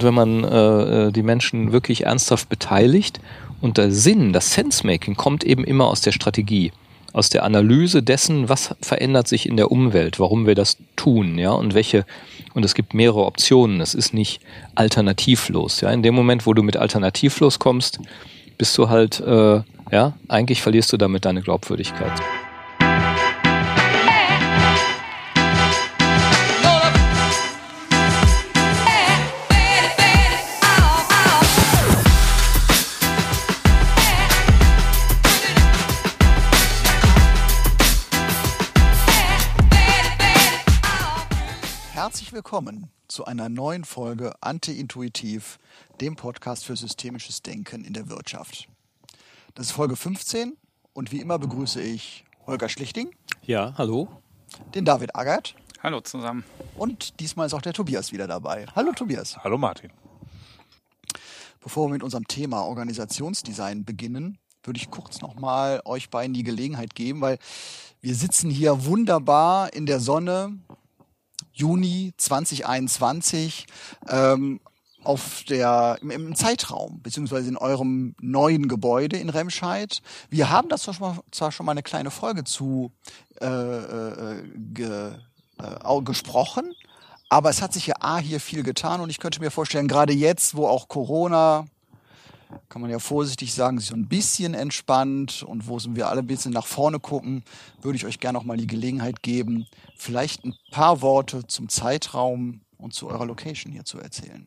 wenn man äh, die Menschen wirklich ernsthaft beteiligt und der Sinn, das Sensemaking kommt eben immer aus der Strategie, aus der Analyse dessen, was verändert sich in der Umwelt, warum wir das tun, ja, und welche, und es gibt mehrere Optionen, es ist nicht alternativlos, ja, in dem Moment, wo du mit alternativlos kommst, bist du halt, äh, ja, eigentlich verlierst du damit deine Glaubwürdigkeit. Willkommen zu einer neuen Folge Anti-Intuitiv, dem Podcast für systemisches Denken in der Wirtschaft. Das ist Folge 15 und wie immer begrüße ich Holger Schlichting. Ja, hallo. Den David Agert. Hallo zusammen. Und diesmal ist auch der Tobias wieder dabei. Hallo Tobias. Hallo Martin. Bevor wir mit unserem Thema Organisationsdesign beginnen, würde ich kurz nochmal euch beiden die Gelegenheit geben, weil wir sitzen hier wunderbar in der Sonne Juni 2021 ähm, auf der, im, im, Zeitraum, beziehungsweise in eurem neuen Gebäude in Remscheid. Wir haben das zwar schon mal, zwar schon mal eine kleine Folge zu äh, äh, ge, äh, gesprochen, aber es hat sich ja A hier viel getan und ich könnte mir vorstellen, gerade jetzt, wo auch Corona kann man ja vorsichtig sagen, sich so ein bisschen entspannt und wo wir alle ein bisschen nach vorne gucken, würde ich euch gerne noch mal die Gelegenheit geben, vielleicht ein paar Worte zum Zeitraum und zu eurer Location hier zu erzählen.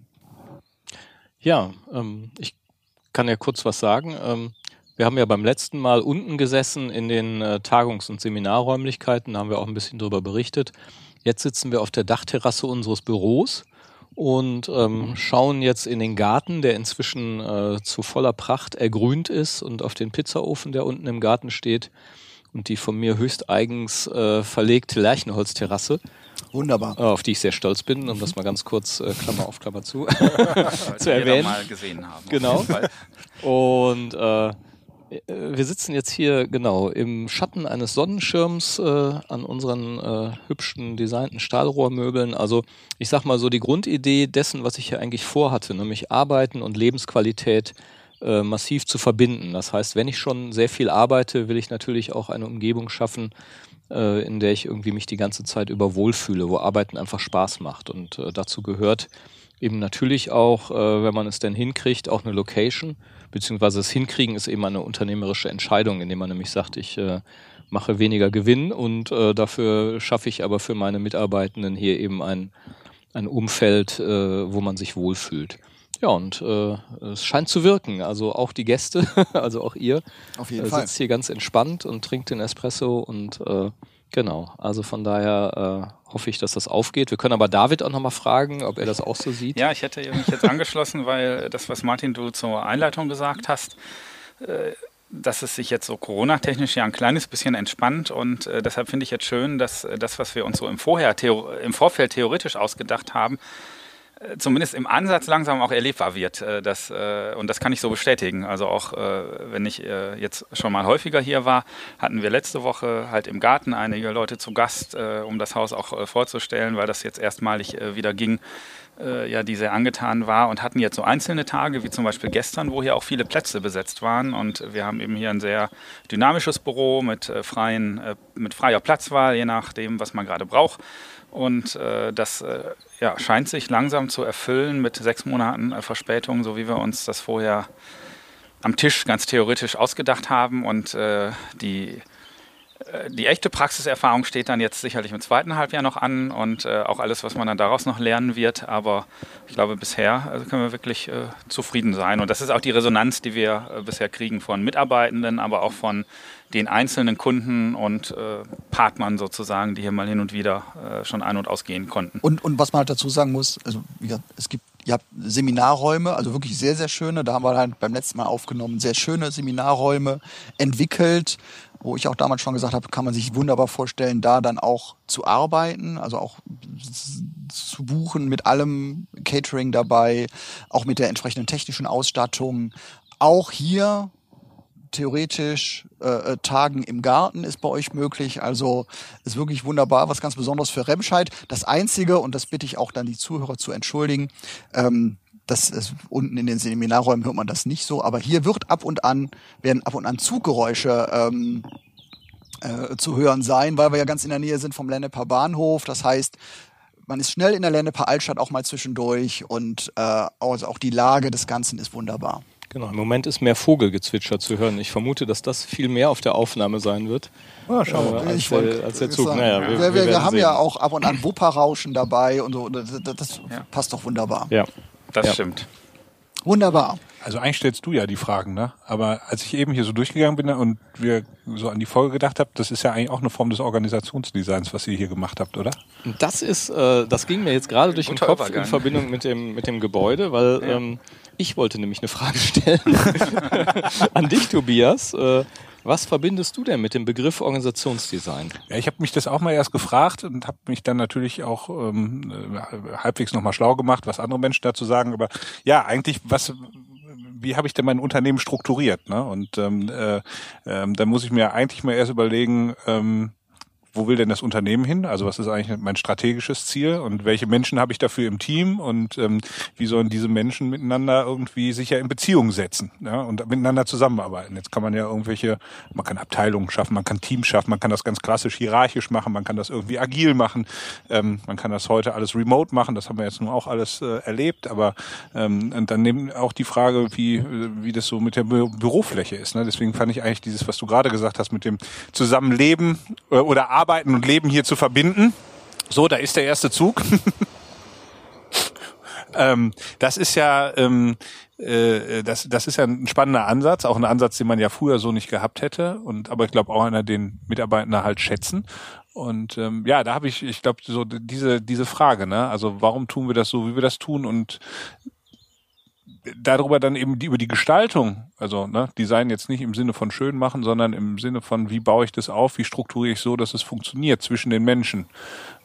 Ja, ähm, ich kann ja kurz was sagen. Ähm, wir haben ja beim letzten Mal unten gesessen in den äh, Tagungs- und Seminarräumlichkeiten, da haben wir auch ein bisschen drüber berichtet. Jetzt sitzen wir auf der Dachterrasse unseres Büros und ähm, schauen jetzt in den Garten, der inzwischen äh, zu voller Pracht ergrünt ist und auf den Pizzaofen, der unten im Garten steht und die von mir höchst eigens äh, verlegte Lerchenholzterrasse. Wunderbar. Äh, auf die ich sehr stolz bin, um das mal ganz kurz, äh, Klammer auf Klammer zu, zu erwähnen. mal gesehen haben. Genau. Und äh, äh, wir sitzen jetzt hier genau im Schatten eines Sonnenschirms äh, an unseren äh, hübschen designten Stahlrohrmöbeln. Also ich sag mal so die Grundidee dessen, was ich hier eigentlich vorhatte, nämlich Arbeiten und Lebensqualität äh, massiv zu verbinden. Das heißt, wenn ich schon sehr viel arbeite, will ich natürlich auch eine Umgebung schaffen, äh, in der ich irgendwie mich die ganze Zeit über wohlfühle, wo Arbeiten einfach Spaß macht. Und äh, dazu gehört eben natürlich auch, wenn man es denn hinkriegt, auch eine Location beziehungsweise das Hinkriegen ist eben eine unternehmerische Entscheidung, indem man nämlich sagt, ich äh, mache weniger Gewinn und äh, dafür schaffe ich aber für meine Mitarbeitenden hier eben ein, ein Umfeld, äh, wo man sich wohlfühlt. Ja, und äh, es scheint zu wirken. Also auch die Gäste, also auch ihr, Auf jeden äh, Fall. sitzt hier ganz entspannt und trinkt den Espresso und äh, Genau, also von daher äh, hoffe ich, dass das aufgeht. Wir können aber David auch nochmal fragen, ob er das auch so sieht. Ja, ich hätte mich jetzt angeschlossen, weil das, was Martin, du zur Einleitung gesagt hast, äh, dass es sich jetzt so Corona-technisch ja ein kleines bisschen entspannt und äh, deshalb finde ich jetzt schön, dass äh, das, was wir uns so im, Vorher, im Vorfeld theoretisch ausgedacht haben, zumindest im Ansatz langsam auch erlebbar wird. Äh, das, äh, und das kann ich so bestätigen. Also auch wenn ich jetzt schon mal häufiger hier war, hatten wir letzte Woche halt im Garten einige Leute zu Gast, um das Haus auch vorzustellen, weil das jetzt erstmalig wieder ging, ja, die sehr angetan war und hatten jetzt so einzelne Tage, wie zum Beispiel gestern, wo hier auch viele Plätze besetzt waren. Und wir haben eben hier ein sehr dynamisches Büro mit, freien, mit freier Platzwahl, je nachdem, was man gerade braucht. Und äh, das äh, ja, scheint sich langsam zu erfüllen mit sechs Monaten äh, Verspätung, so wie wir uns das vorher am Tisch ganz theoretisch ausgedacht haben. Und äh, die äh, die echte Praxiserfahrung steht dann jetzt sicherlich im zweiten Halbjahr noch an und äh, auch alles, was man dann daraus noch lernen wird. Aber ich glaube, bisher also können wir wirklich äh, zufrieden sein. Und das ist auch die Resonanz, die wir äh, bisher kriegen von Mitarbeitenden, aber auch von den einzelnen Kunden und äh, Partnern sozusagen, die hier mal hin und wieder äh, schon ein- und ausgehen konnten. Und, und was man halt dazu sagen muss, also ja, es gibt Ihr habt Seminarräume, also wirklich sehr, sehr schöne. Da haben wir halt beim letzten Mal aufgenommen, sehr schöne Seminarräume entwickelt, wo ich auch damals schon gesagt habe, kann man sich wunderbar vorstellen, da dann auch zu arbeiten, also auch zu buchen mit allem Catering dabei, auch mit der entsprechenden technischen Ausstattung. Auch hier theoretisch äh, äh, Tagen im Garten ist bei euch möglich. Also ist wirklich wunderbar, was ganz Besonderes für Remscheid. Das Einzige, und das bitte ich auch dann die Zuhörer zu entschuldigen, ähm, das ist, unten in den Seminarräumen hört man das nicht so, aber hier wird ab und an, werden ab und an Zuggeräusche ähm, äh, zu hören sein, weil wir ja ganz in der Nähe sind vom Lenneper Bahnhof. Das heißt, man ist schnell in der Lenneper Altstadt auch mal zwischendurch und äh, also auch die Lage des Ganzen ist wunderbar. Genau, im Moment ist mehr Vogelgezwitscher zu hören. Ich vermute, dass das viel mehr auf der Aufnahme sein wird. Ja, schauen wir. Äh, als, der, als der Zug. Naja, wir, wir, wir, wir haben sehen. ja auch ab und an Wupperrauschen dabei und so. Das, das ja. passt doch wunderbar. Ja, das ja. stimmt. Wunderbar. Also eigentlich stellst du ja die Fragen, ne? Aber als ich eben hier so durchgegangen bin und wir so an die Folge gedacht haben, das ist ja eigentlich auch eine Form des Organisationsdesigns, was ihr hier gemacht habt, oder? Das ist, äh, das ging mir jetzt gerade durch den Kopf Übergang. in Verbindung mit dem mit dem Gebäude, weil ja. ähm, ich wollte nämlich eine Frage stellen an dich, Tobias. Äh, was verbindest du denn mit dem Begriff Organisationsdesign? Ja, ich habe mich das auch mal erst gefragt und habe mich dann natürlich auch ähm, äh, halbwegs nochmal schlau gemacht, was andere Menschen dazu sagen. Aber ja, eigentlich, was wie habe ich denn mein Unternehmen strukturiert? Ne? Und ähm, äh, äh, da muss ich mir eigentlich mal erst überlegen, ähm, wo will denn das Unternehmen hin? Also was ist eigentlich mein strategisches Ziel und welche Menschen habe ich dafür im Team und ähm, wie sollen diese Menschen miteinander irgendwie sich ja in Beziehung setzen ja, und miteinander zusammenarbeiten? Jetzt kann man ja irgendwelche, man kann Abteilungen schaffen, man kann Teams schaffen, man kann das ganz klassisch hierarchisch machen, man kann das irgendwie agil machen, ähm, man kann das heute alles remote machen, das haben wir jetzt nun auch alles äh, erlebt, aber ähm, und dann nehmen auch die Frage, wie, wie das so mit der Bü Bürofläche ist. Ne? Deswegen fand ich eigentlich dieses, was du gerade gesagt hast, mit dem Zusammenleben äh, oder Arbeiten und Leben hier zu verbinden. So, da ist der erste Zug. ähm, das ist ja, ähm, äh, das, das ist ja ein spannender Ansatz, auch ein Ansatz, den man ja früher so nicht gehabt hätte. Und aber ich glaube auch einer, den Mitarbeiter halt schätzen. Und ähm, ja, da habe ich, ich glaube, so diese diese Frage, ne? Also warum tun wir das so, wie wir das tun? Und darüber dann eben die, über die Gestaltung, also ne, Design jetzt nicht im Sinne von schön machen, sondern im Sinne von, wie baue ich das auf, wie strukturiere ich so, dass es funktioniert zwischen den Menschen.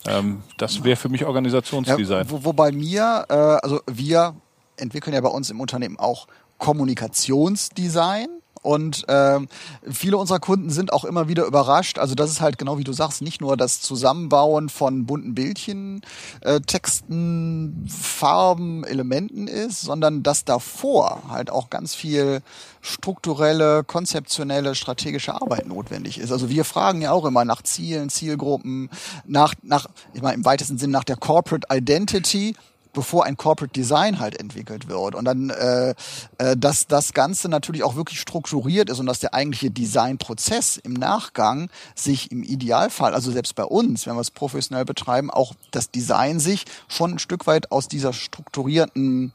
Ähm, das wäre für mich Organisationsdesign. Ja, wo, wobei mir, äh, also wir entwickeln ja bei uns im Unternehmen auch Kommunikationsdesign. Und ähm, viele unserer Kunden sind auch immer wieder überrascht. Also das ist halt genau wie du sagst, nicht nur das Zusammenbauen von bunten Bildchen, äh, Texten, Farben, Elementen ist, sondern dass davor halt auch ganz viel strukturelle, konzeptionelle, strategische Arbeit notwendig ist. Also wir fragen ja auch immer nach Zielen, Zielgruppen, nach, nach ich meine im weitesten Sinn nach der Corporate Identity bevor ein Corporate Design halt entwickelt wird. Und dann, äh, äh, dass das Ganze natürlich auch wirklich strukturiert ist und dass der eigentliche Designprozess im Nachgang sich im Idealfall, also selbst bei uns, wenn wir es professionell betreiben, auch das Design sich schon ein Stück weit aus dieser strukturierten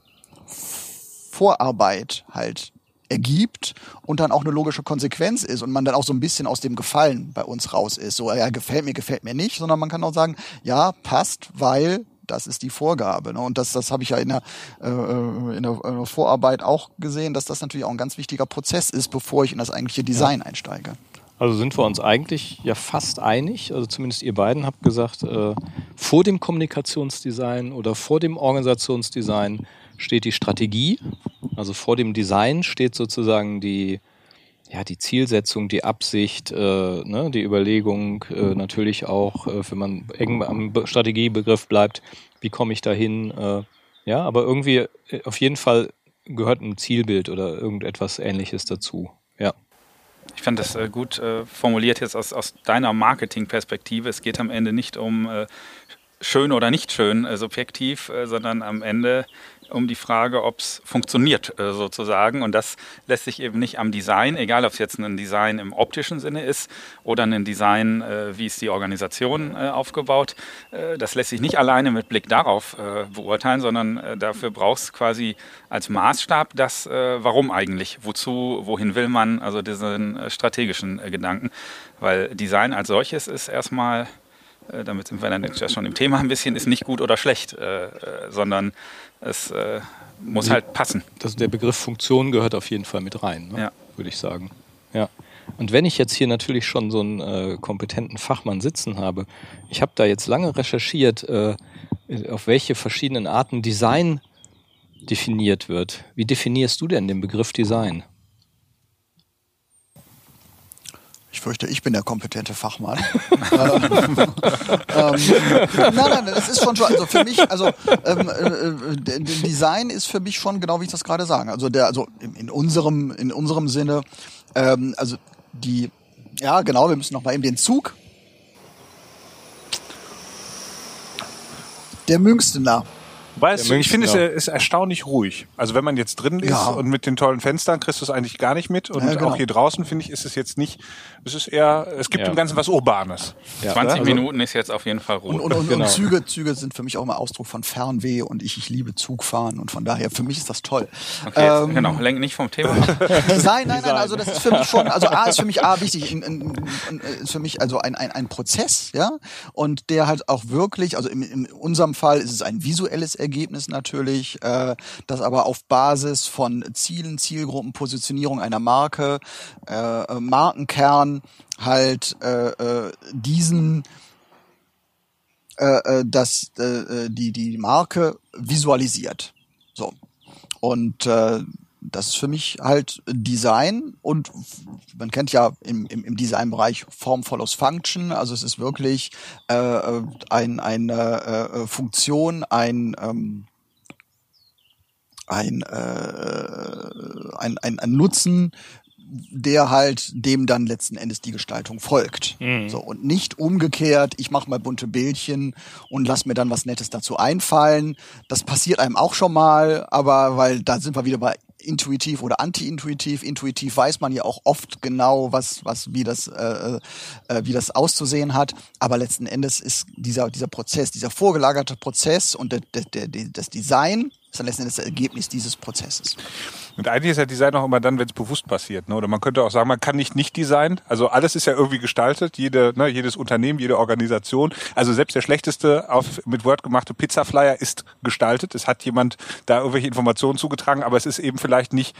Vorarbeit halt ergibt und dann auch eine logische Konsequenz ist und man dann auch so ein bisschen aus dem Gefallen bei uns raus ist. So, ja, gefällt mir, gefällt mir nicht, sondern man kann auch sagen, ja, passt, weil das ist die Vorgabe. Ne? Und das, das habe ich ja in der, äh, in, der, in der Vorarbeit auch gesehen, dass das natürlich auch ein ganz wichtiger Prozess ist, bevor ich in das eigentliche Design ja. einsteige. Also sind wir uns eigentlich ja fast einig, also zumindest ihr beiden habt gesagt, äh, vor dem Kommunikationsdesign oder vor dem Organisationsdesign steht die Strategie. Also vor dem Design steht sozusagen die, ja, die Zielsetzung, die Absicht, äh, ne, die Überlegung, äh, natürlich auch, äh, wenn man eng am Strategiebegriff bleibt, wie komme ich dahin? Äh, ja, aber irgendwie äh, auf jeden Fall gehört ein Zielbild oder irgendetwas Ähnliches dazu. Ja. Ich fand das äh, gut äh, formuliert jetzt aus, aus deiner Marketingperspektive. Es geht am Ende nicht um äh, schön oder nicht schön äh, subjektiv, äh, sondern am Ende um die Frage, ob es funktioniert äh, sozusagen. Und das lässt sich eben nicht am Design, egal ob es jetzt ein Design im optischen Sinne ist oder ein Design, äh, wie ist die Organisation äh, aufgebaut, das lässt sich nicht alleine mit Blick darauf beurteilen, sondern dafür brauchst du quasi als Maßstab das, warum eigentlich, wozu, wohin will man, also diesen strategischen Gedanken. Weil Design als solches ist erstmal damit sind wir dann jetzt schon im Thema ein bisschen, ist nicht gut oder schlecht, äh, sondern es äh, muss Die, halt passen. Das, der Begriff Funktion gehört auf jeden Fall mit rein, ne? ja. würde ich sagen. Ja. Und wenn ich jetzt hier natürlich schon so einen äh, kompetenten Fachmann sitzen habe, ich habe da jetzt lange recherchiert, äh, auf welche verschiedenen Arten Design definiert wird. Wie definierst du denn den Begriff Design? Ich fürchte, ich bin der kompetente Fachmann. ähm, ähm, nein, nein, das ist schon, schon also für mich, also ähm, äh, Design ist für mich schon genau wie ich das gerade sage. Also der, also in, in unserem, in unserem Sinne, ähm, also die, ja genau, wir müssen noch mal eben den Zug. Der Münstener Weißt du, ich finde es ist erstaunlich ruhig. Also wenn man jetzt drin ist ja. und mit den tollen Fenstern kriegst du es eigentlich gar nicht mit. Und ja, genau. auch hier draußen finde ich, ist es jetzt nicht, es ist eher, es gibt ja. im Ganzen was Urbanes. 20 also, Minuten ist jetzt auf jeden Fall ruhig. Und, und, und, genau. und, Züge, Züge sind für mich auch immer Ausdruck von Fernweh und ich, ich liebe Zugfahren und von daher, für mich ist das toll. Okay, jetzt, ähm, genau, lenk nicht vom Thema. nein, nein, nein, also das ist für mich schon, also A ist für mich A wichtig, in, in, in, ist für mich also ein, ein, ein Prozess, ja, und der halt auch wirklich, also in, in unserem Fall ist es ein visuelles Ergebnis natürlich, äh, das aber auf Basis von Zielen, Zielgruppen, Positionierung einer Marke, äh, äh, Markenkern halt äh, äh, diesen äh, äh, dass äh, die die Marke visualisiert. So und äh, das ist für mich halt Design und man kennt ja im, im, im Designbereich Form follows Function, also es ist wirklich äh, äh ein, eine äh, Funktion, ein ähm, ein, äh, ein, ein, ein Nutzen, der halt dem dann letzten Endes die Gestaltung folgt. Mhm. So und nicht umgekehrt, ich mache mal bunte Bildchen und lass mir dann was Nettes dazu einfallen. Das passiert einem auch schon mal, aber weil da sind wir wieder bei intuitiv oder anti-intuitiv. Intuitiv weiß man ja auch oft genau, was, was, wie das, äh, äh, wie das auszusehen hat. Aber letzten Endes ist dieser, dieser Prozess, dieser vorgelagerte Prozess und der, der, der, das Design ist dann das Ergebnis dieses Prozesses. Und eigentlich ist ja Design auch immer dann, wenn es bewusst passiert. Ne? Oder man könnte auch sagen, man kann nicht nicht designen. Also alles ist ja irgendwie gestaltet. Jede, ne, jedes Unternehmen, jede Organisation. Also selbst der schlechteste auf, mit Word gemachte Pizza-Flyer ist gestaltet. Es hat jemand da irgendwelche Informationen zugetragen, aber es ist eben vielleicht nicht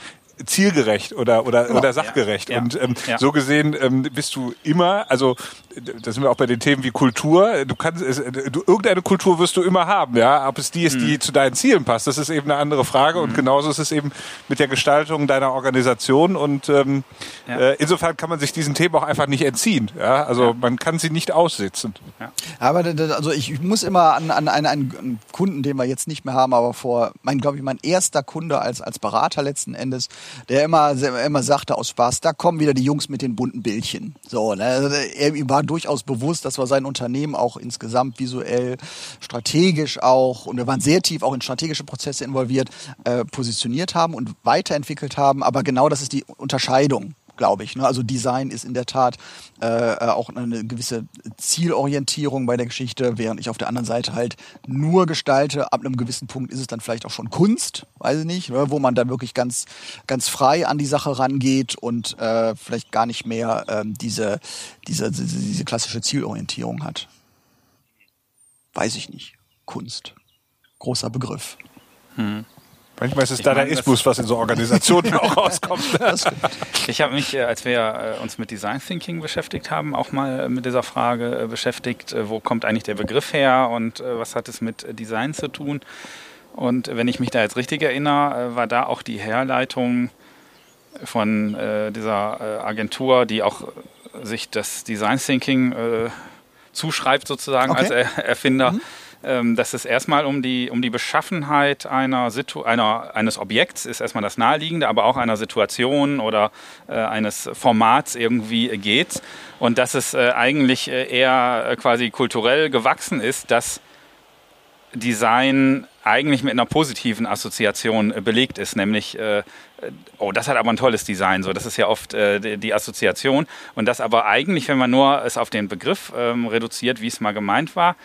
zielgerecht oder oder genau. oder sachgerecht. Ja. Und ähm, ja. so gesehen ähm, bist du immer, also da sind wir auch bei den Themen wie Kultur. Du kannst, es, du, irgendeine Kultur wirst du immer haben, ja. Ob es die ist, die mhm. zu deinen Zielen passt, das ist eben eine andere Frage. Mhm. Und genauso ist es eben mit der Gestaltung deiner Organisation. Und ähm, ja. äh, insofern kann man sich diesen Themen auch einfach nicht entziehen. Ja, also man kann sie nicht aussitzen. Ja. Aber also ich muss immer an, an einen, einen Kunden, den wir jetzt nicht mehr haben, aber vor, mein glaube ich, mein erster Kunde als als Berater letzten Endes der immer, immer sagte aus Spaß, da kommen wieder die Jungs mit den bunten Bildchen. So, ne? Also, er, ihm war durchaus bewusst, dass wir sein Unternehmen auch insgesamt visuell, strategisch auch, und wir waren sehr tief auch in strategische Prozesse involviert, äh, positioniert haben und weiterentwickelt haben. Aber genau das ist die Unterscheidung glaube ich. Ne? Also Design ist in der Tat äh, äh, auch eine gewisse Zielorientierung bei der Geschichte, während ich auf der anderen Seite halt nur gestalte. Ab einem gewissen Punkt ist es dann vielleicht auch schon Kunst, weiß ich nicht, ne? wo man dann wirklich ganz, ganz frei an die Sache rangeht und äh, vielleicht gar nicht mehr ähm, diese, diese, diese, diese klassische Zielorientierung hat. Weiß ich nicht. Kunst. Großer Begriff. Hm. Manchmal ist es ich Dadaismus, was in so Organisationen auch rauskommt. ich habe mich, äh, als wir äh, uns mit Design Thinking beschäftigt haben, auch mal mit dieser Frage äh, beschäftigt, wo kommt eigentlich der Begriff her und was hat es mit Design zu tun? Und wenn ich mich da jetzt richtig erinnere, war da auch die Herleitung von dieser Agentur, die auch sich das Design Thinking zuschreibt sozusagen okay. als Erfinder. Mhm dass es erstmal um die, um die Beschaffenheit einer Situ einer, eines Objekts ist erstmal das Naheliegende, aber auch einer Situation oder äh, eines Formats irgendwie geht. Und dass es äh, eigentlich äh, eher äh, quasi kulturell gewachsen ist, dass Design eigentlich mit einer positiven Assoziation äh, belegt ist, nämlich äh, oh, das hat aber ein tolles Design, so das ist ja oft äh, die, die, Assoziation und das aber eigentlich, wenn man nur es auf den Begriff ähm, reduziert, wie es mal gemeint war,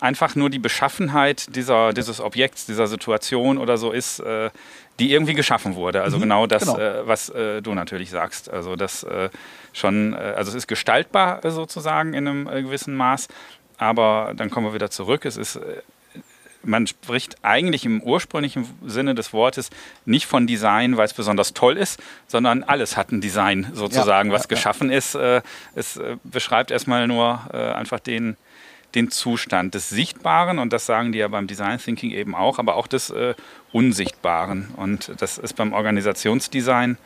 einfach nur die Beschaffenheit dieser, dieses Objekts, dieser Situation oder so ist, äh, die irgendwie geschaffen wurde. Also mhm, genau das, genau. Äh, was äh, du natürlich sagst. Also das äh, schon, äh, also es ist gestaltbar äh, sozusagen in einem gewissen Maß, aber dann kommen wir wieder zurück. Es ist man spricht eigentlich im ursprünglichen Sinne des Wortes nicht von Design, weil es besonders toll ist, sondern alles hat ein Design sozusagen, ja, was ja, geschaffen ja. ist. Es beschreibt erstmal nur einfach den, den Zustand des Sichtbaren und das sagen die ja beim Design Thinking eben auch, aber auch des äh, Unsichtbaren. Und das ist beim Organisationsdesign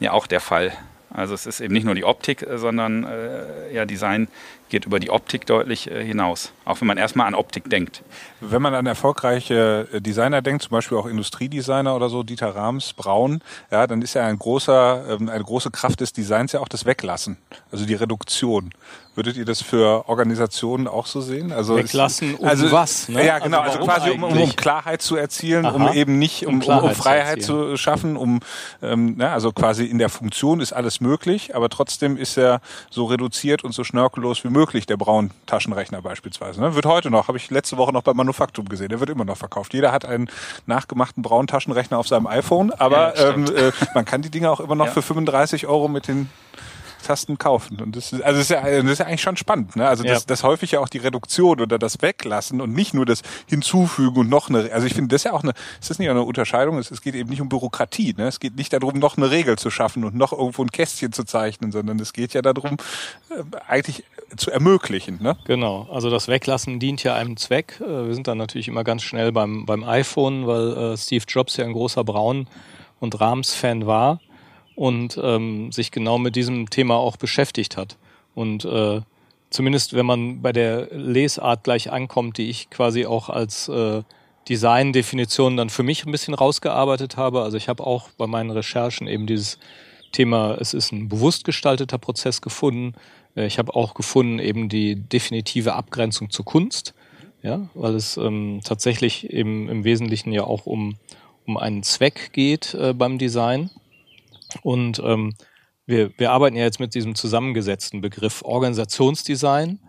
ja auch der Fall. Also es ist eben nicht nur die Optik, äh, sondern äh, ja, Design geht über die Optik deutlich äh, hinaus. Auch wenn man erstmal an Optik denkt. Wenn man an erfolgreiche äh, Designer denkt, zum Beispiel auch Industriedesigner oder so, Dieter Rams, Braun, ja, dann ist ja ein großer, ähm, eine große Kraft des Designs ja auch das Weglassen, also die Reduktion. Würdet ihr das für Organisationen auch so sehen? Also Weglassen um also, was? Ne? Ja, genau. Also, also quasi um, um, Klarheit zu erzielen, Aha. um eben nicht um, um, um Freiheit zu, zu, schaffen, um ähm, ne, also quasi in der Funktion ist alles möglich, aber trotzdem ist er so reduziert und so schnörkellos wie möglich der Braun Taschenrechner beispielsweise. Ne? Wird heute noch, habe ich letzte Woche noch bei Manufaktum gesehen. Der wird immer noch verkauft. Jeder hat einen nachgemachten braunen Taschenrechner auf seinem iPhone, aber ja, ähm, äh, man kann die Dinge auch immer noch ja. für 35 Euro mit den Tasten kaufen. Und das ist, also das ist, ja, das ist ja eigentlich schon spannend. Ne? Also das, ja. das häufig ja auch die Reduktion oder das Weglassen und nicht nur das Hinzufügen und noch eine. Also ich finde das ja auch eine. Ist das nicht eine Unterscheidung? Es, es geht eben nicht um Bürokratie. Ne? Es geht nicht darum, noch eine Regel zu schaffen und noch irgendwo ein Kästchen zu zeichnen, sondern es geht ja darum, äh, eigentlich zu ermöglichen. Ne? Genau. Also das Weglassen dient ja einem Zweck. Äh, wir sind dann natürlich immer ganz schnell beim beim iPhone, weil äh, Steve Jobs ja ein großer Braun und Rams-Fan war und ähm, sich genau mit diesem Thema auch beschäftigt hat. Und äh, zumindest wenn man bei der Lesart gleich ankommt, die ich quasi auch als äh, Design-Definition dann für mich ein bisschen rausgearbeitet habe. Also ich habe auch bei meinen Recherchen eben dieses Thema, es ist ein bewusst gestalteter Prozess gefunden. Äh, ich habe auch gefunden eben die definitive Abgrenzung zur Kunst, ja, weil es ähm, tatsächlich eben im Wesentlichen ja auch um, um einen Zweck geht äh, beim Design. Und ähm, wir, wir arbeiten ja jetzt mit diesem zusammengesetzten Begriff Organisationsdesign.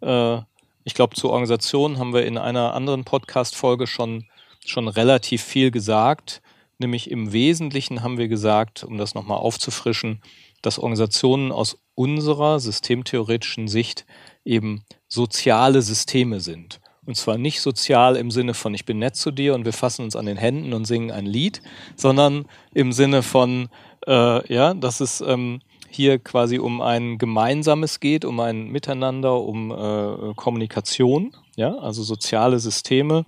Äh, ich glaube, zur Organisation haben wir in einer anderen Podcast-Folge schon, schon relativ viel gesagt. Nämlich im Wesentlichen haben wir gesagt, um das nochmal aufzufrischen, dass Organisationen aus unserer systemtheoretischen Sicht eben soziale Systeme sind. Und zwar nicht sozial im Sinne von, ich bin nett zu dir und wir fassen uns an den Händen und singen ein Lied, sondern im Sinne von, äh, ja, dass es ähm, hier quasi um ein Gemeinsames geht, um ein Miteinander, um äh, Kommunikation, ja, also soziale Systeme.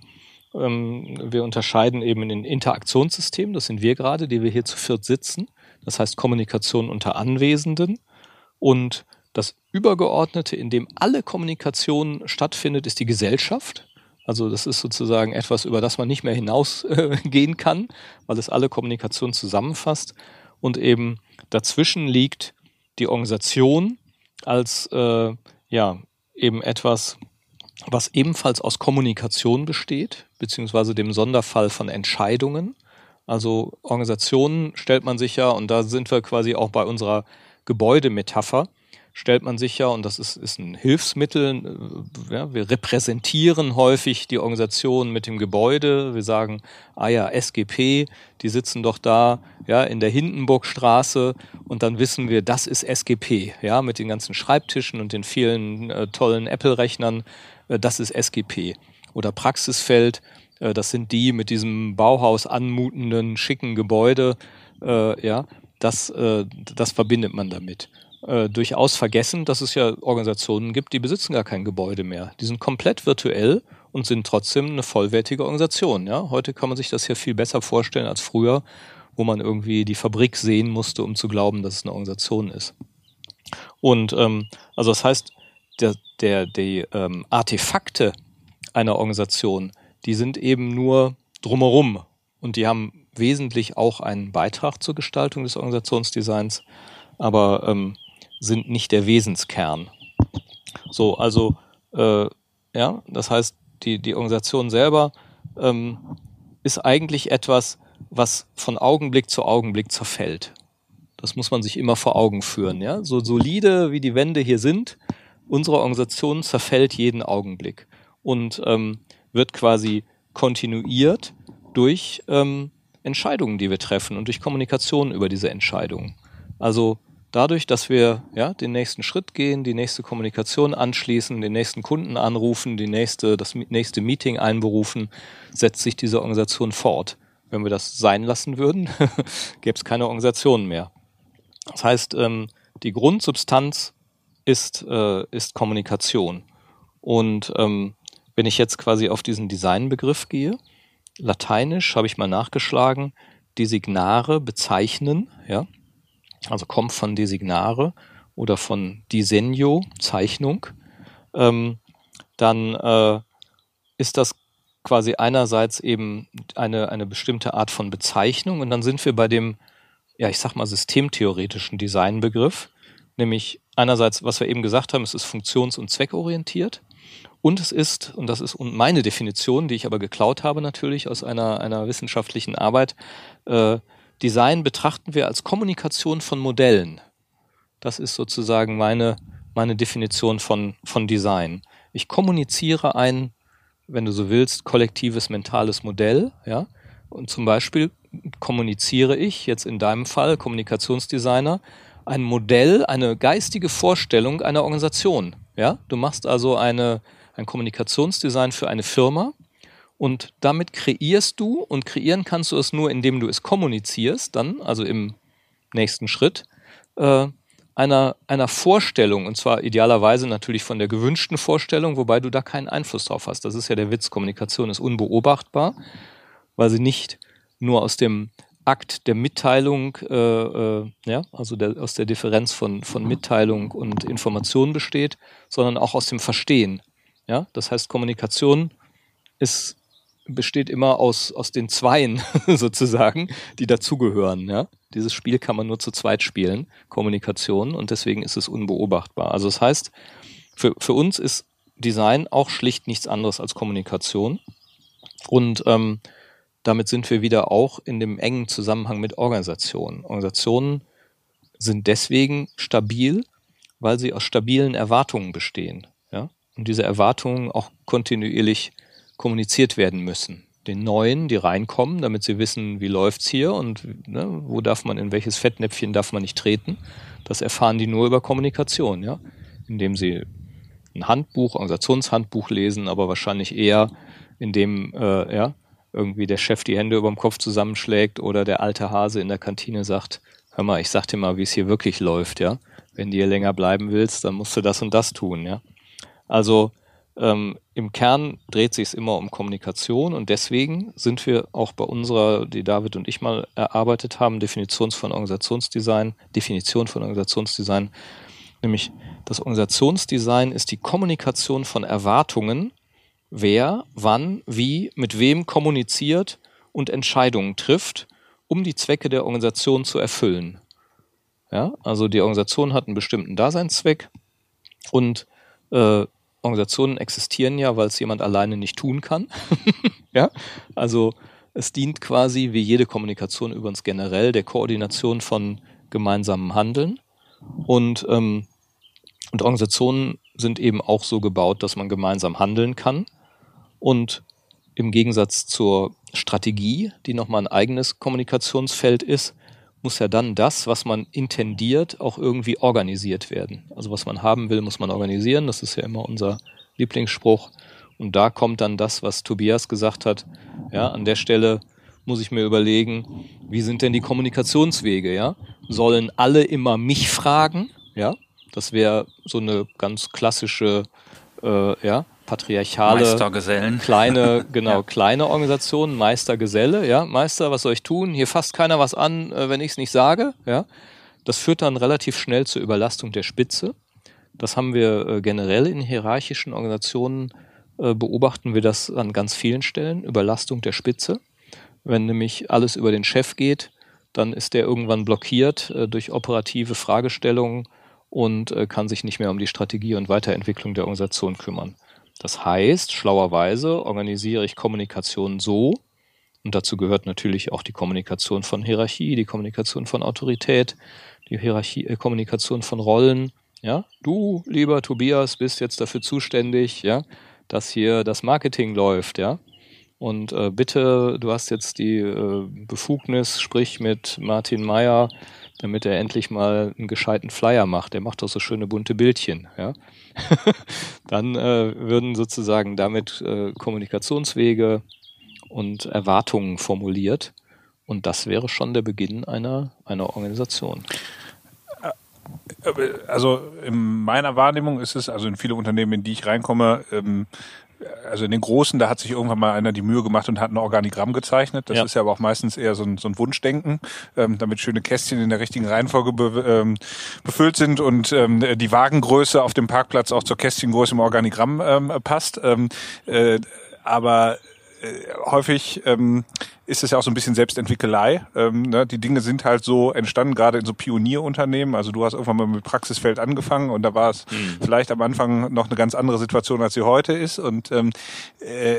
Ähm, wir unterscheiden eben in Interaktionssystemen, das sind wir gerade, die wir hier zu viert sitzen. Das heißt Kommunikation unter Anwesenden. Und das Übergeordnete, in dem alle Kommunikation stattfindet, ist die Gesellschaft. Also das ist sozusagen etwas, über das man nicht mehr hinausgehen äh, kann, weil es alle Kommunikation zusammenfasst und eben dazwischen liegt die Organisation als äh, ja eben etwas, was ebenfalls aus Kommunikation besteht, beziehungsweise dem Sonderfall von Entscheidungen. Also Organisationen stellt man sich ja, und da sind wir quasi auch bei unserer Gebäudemetapher, stellt man sich ja, und das ist, ist ein Hilfsmittel, äh, ja, wir repräsentieren häufig die Organisation mit dem Gebäude. Wir sagen, ah ja, SGP, die sitzen doch da ja, in der Hindenburgstraße und dann wissen wir, das ist SGP, ja, mit den ganzen Schreibtischen und den vielen äh, tollen Apple-Rechnern, äh, das ist SGP. Oder Praxisfeld, äh, das sind die mit diesem Bauhaus anmutenden, schicken Gebäude, äh, ja, das, äh, das verbindet man damit äh, durchaus vergessen, dass es ja Organisationen gibt, die besitzen gar kein Gebäude mehr. Die sind komplett virtuell und sind trotzdem eine vollwertige Organisation. Ja? Heute kann man sich das hier viel besser vorstellen als früher, wo man irgendwie die Fabrik sehen musste, um zu glauben, dass es eine Organisation ist. Und ähm, also das heißt, der, der, die ähm, Artefakte einer Organisation, die sind eben nur drumherum und die haben wesentlich auch einen Beitrag zur Gestaltung des Organisationsdesigns, aber ähm, sind nicht der Wesenskern. So, also äh, ja, das heißt, die, die Organisation selber ähm, ist eigentlich etwas, was von Augenblick zu Augenblick zerfällt. Das muss man sich immer vor Augen führen. Ja? So solide wie die Wände hier sind, unsere Organisation zerfällt jeden Augenblick und ähm, wird quasi kontinuiert durch ähm, Entscheidungen, die wir treffen und durch Kommunikation über diese Entscheidungen. Also dadurch, dass wir ja, den nächsten Schritt gehen, die nächste Kommunikation anschließen, den nächsten Kunden anrufen, die nächste, das nächste Meeting einberufen, setzt sich diese Organisation fort. Wenn wir das sein lassen würden, gäbe es keine Organisation mehr. Das heißt, ähm, die Grundsubstanz ist, äh, ist Kommunikation. Und ähm, wenn ich jetzt quasi auf diesen Designbegriff gehe, lateinisch habe ich mal nachgeschlagen, die Signare bezeichnen, ja, also kommt von Designare oder von Disenio, Zeichnung, ähm, dann äh, ist das quasi einerseits eben eine, eine bestimmte Art von Bezeichnung und dann sind wir bei dem, ja, ich sag mal, systemtheoretischen Designbegriff, nämlich einerseits, was wir eben gesagt haben, es ist funktions- und zweckorientiert. Und es ist, und das ist meine Definition, die ich aber geklaut habe natürlich aus einer, einer wissenschaftlichen Arbeit, äh, Design betrachten wir als Kommunikation von Modellen. Das ist sozusagen meine, meine Definition von, von Design. Ich kommuniziere ein, wenn du so willst, kollektives mentales Modell, ja. Und zum Beispiel kommuniziere ich jetzt in deinem Fall, Kommunikationsdesigner, ein Modell, eine geistige Vorstellung einer Organisation. Ja, du machst also eine, ein Kommunikationsdesign für eine Firma und damit kreierst du und kreieren kannst du es nur, indem du es kommunizierst, dann, also im nächsten Schritt, äh, einer, einer Vorstellung, und zwar idealerweise natürlich von der gewünschten Vorstellung, wobei du da keinen Einfluss drauf hast. Das ist ja der Witz. Kommunikation ist unbeobachtbar, weil sie nicht nur aus dem Akt der Mitteilung, äh, äh, ja, also der, aus der Differenz von, von Mitteilung und Information besteht, sondern auch aus dem Verstehen. Ja, das heißt, Kommunikation ist besteht immer aus, aus den Zweien sozusagen, die dazugehören. Ja? Dieses Spiel kann man nur zu zweit spielen, Kommunikation, und deswegen ist es unbeobachtbar. Also das heißt, für, für uns ist Design auch schlicht nichts anderes als Kommunikation. Und ähm, damit sind wir wieder auch in dem engen Zusammenhang mit Organisationen. Organisationen sind deswegen stabil, weil sie aus stabilen Erwartungen bestehen. Ja? Und diese Erwartungen auch kontinuierlich kommuniziert werden müssen. Den Neuen, die reinkommen, damit sie wissen, wie läuft's hier und ne, wo darf man, in welches Fettnäpfchen darf man nicht treten. Das erfahren die nur über Kommunikation, ja. Indem sie ein Handbuch, Organisationshandbuch lesen, aber wahrscheinlich eher, indem äh, ja, irgendwie der Chef die Hände über dem Kopf zusammenschlägt oder der alte Hase in der Kantine sagt, hör mal, ich sag dir mal, wie es hier wirklich läuft, ja. Wenn du hier länger bleiben willst, dann musst du das und das tun, ja. Also ähm, Im Kern dreht sich es immer um Kommunikation und deswegen sind wir auch bei unserer, die David und ich mal erarbeitet haben, Definition von Organisationsdesign, Definition von Organisationsdesign, nämlich das Organisationsdesign ist die Kommunikation von Erwartungen, wer, wann, wie, mit wem kommuniziert und Entscheidungen trifft, um die Zwecke der Organisation zu erfüllen. Ja, also die Organisation hat einen bestimmten Daseinszweck und äh, Organisationen existieren ja, weil es jemand alleine nicht tun kann. ja, also es dient quasi wie jede Kommunikation übrigens generell der Koordination von gemeinsamem Handeln und ähm, und Organisationen sind eben auch so gebaut, dass man gemeinsam handeln kann und im Gegensatz zur Strategie, die nochmal ein eigenes Kommunikationsfeld ist, muss ja dann das, was man intendiert, auch irgendwie organisiert werden. Also was man haben will, muss man organisieren. Das ist ja immer unser Lieblingsspruch. Und da kommt dann das, was Tobias gesagt hat. Ja, an der Stelle muss ich mir überlegen, wie sind denn die Kommunikationswege? Ja, sollen alle immer mich fragen? Ja, das wäre so eine ganz klassische, äh, ja, patriarchale, Meistergesellen. kleine, genau, ja. kleine Organisation, Meistergeselle, ja, Meister, was soll ich tun? Hier fasst keiner was an, äh, wenn ich es nicht sage, ja. Das führt dann relativ schnell zur Überlastung der Spitze. Das haben wir äh, generell in hierarchischen Organisationen, äh, beobachten wir das an ganz vielen Stellen, Überlastung der Spitze. Wenn nämlich alles über den Chef geht, dann ist der irgendwann blockiert durch operative Fragestellungen und kann sich nicht mehr um die Strategie und Weiterentwicklung der Organisation kümmern. Das heißt, schlauerweise organisiere ich Kommunikation so, und dazu gehört natürlich auch die Kommunikation von Hierarchie, die Kommunikation von Autorität, die Hierarchie, äh, Kommunikation von Rollen. Ja, du, lieber Tobias, bist jetzt dafür zuständig, ja, dass hier das Marketing läuft, ja. Und äh, bitte, du hast jetzt die äh, Befugnis, sprich mit Martin Meyer, damit er endlich mal einen gescheiten Flyer macht. Der macht doch so schöne bunte Bildchen, ja. Dann äh, würden sozusagen damit äh, Kommunikationswege und Erwartungen formuliert. Und das wäre schon der Beginn einer, einer Organisation. Also in meiner Wahrnehmung ist es, also in viele Unternehmen, in die ich reinkomme, ähm, also in den großen, da hat sich irgendwann mal einer die Mühe gemacht und hat ein Organigramm gezeichnet. Das ja. ist ja aber auch meistens eher so ein, so ein Wunschdenken, ähm, damit schöne Kästchen in der richtigen Reihenfolge be, ähm, befüllt sind und ähm, die Wagengröße auf dem Parkplatz auch zur Kästchengröße im Organigramm ähm, passt. Ähm, äh, aber äh, häufig ähm, ist es ja auch so ein bisschen Selbstentwickelei. Ähm, ne? Die Dinge sind halt so entstanden, gerade in so Pionierunternehmen. Also du hast irgendwann mal mit Praxisfeld angefangen und da war es mhm. vielleicht am Anfang noch eine ganz andere Situation, als sie heute ist. Und ähm, äh,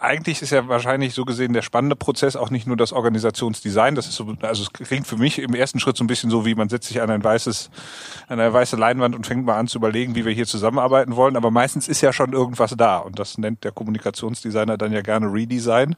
eigentlich ist ja wahrscheinlich so gesehen der spannende Prozess auch nicht nur das Organisationsdesign. Das ist so, also es klingt für mich im ersten Schritt so ein bisschen so, wie man setzt sich an ein weißes, an eine weiße Leinwand und fängt mal an zu überlegen, wie wir hier zusammenarbeiten wollen. Aber meistens ist ja schon irgendwas da. Und das nennt der Kommunikationsdesigner dann ja gerne Redesign.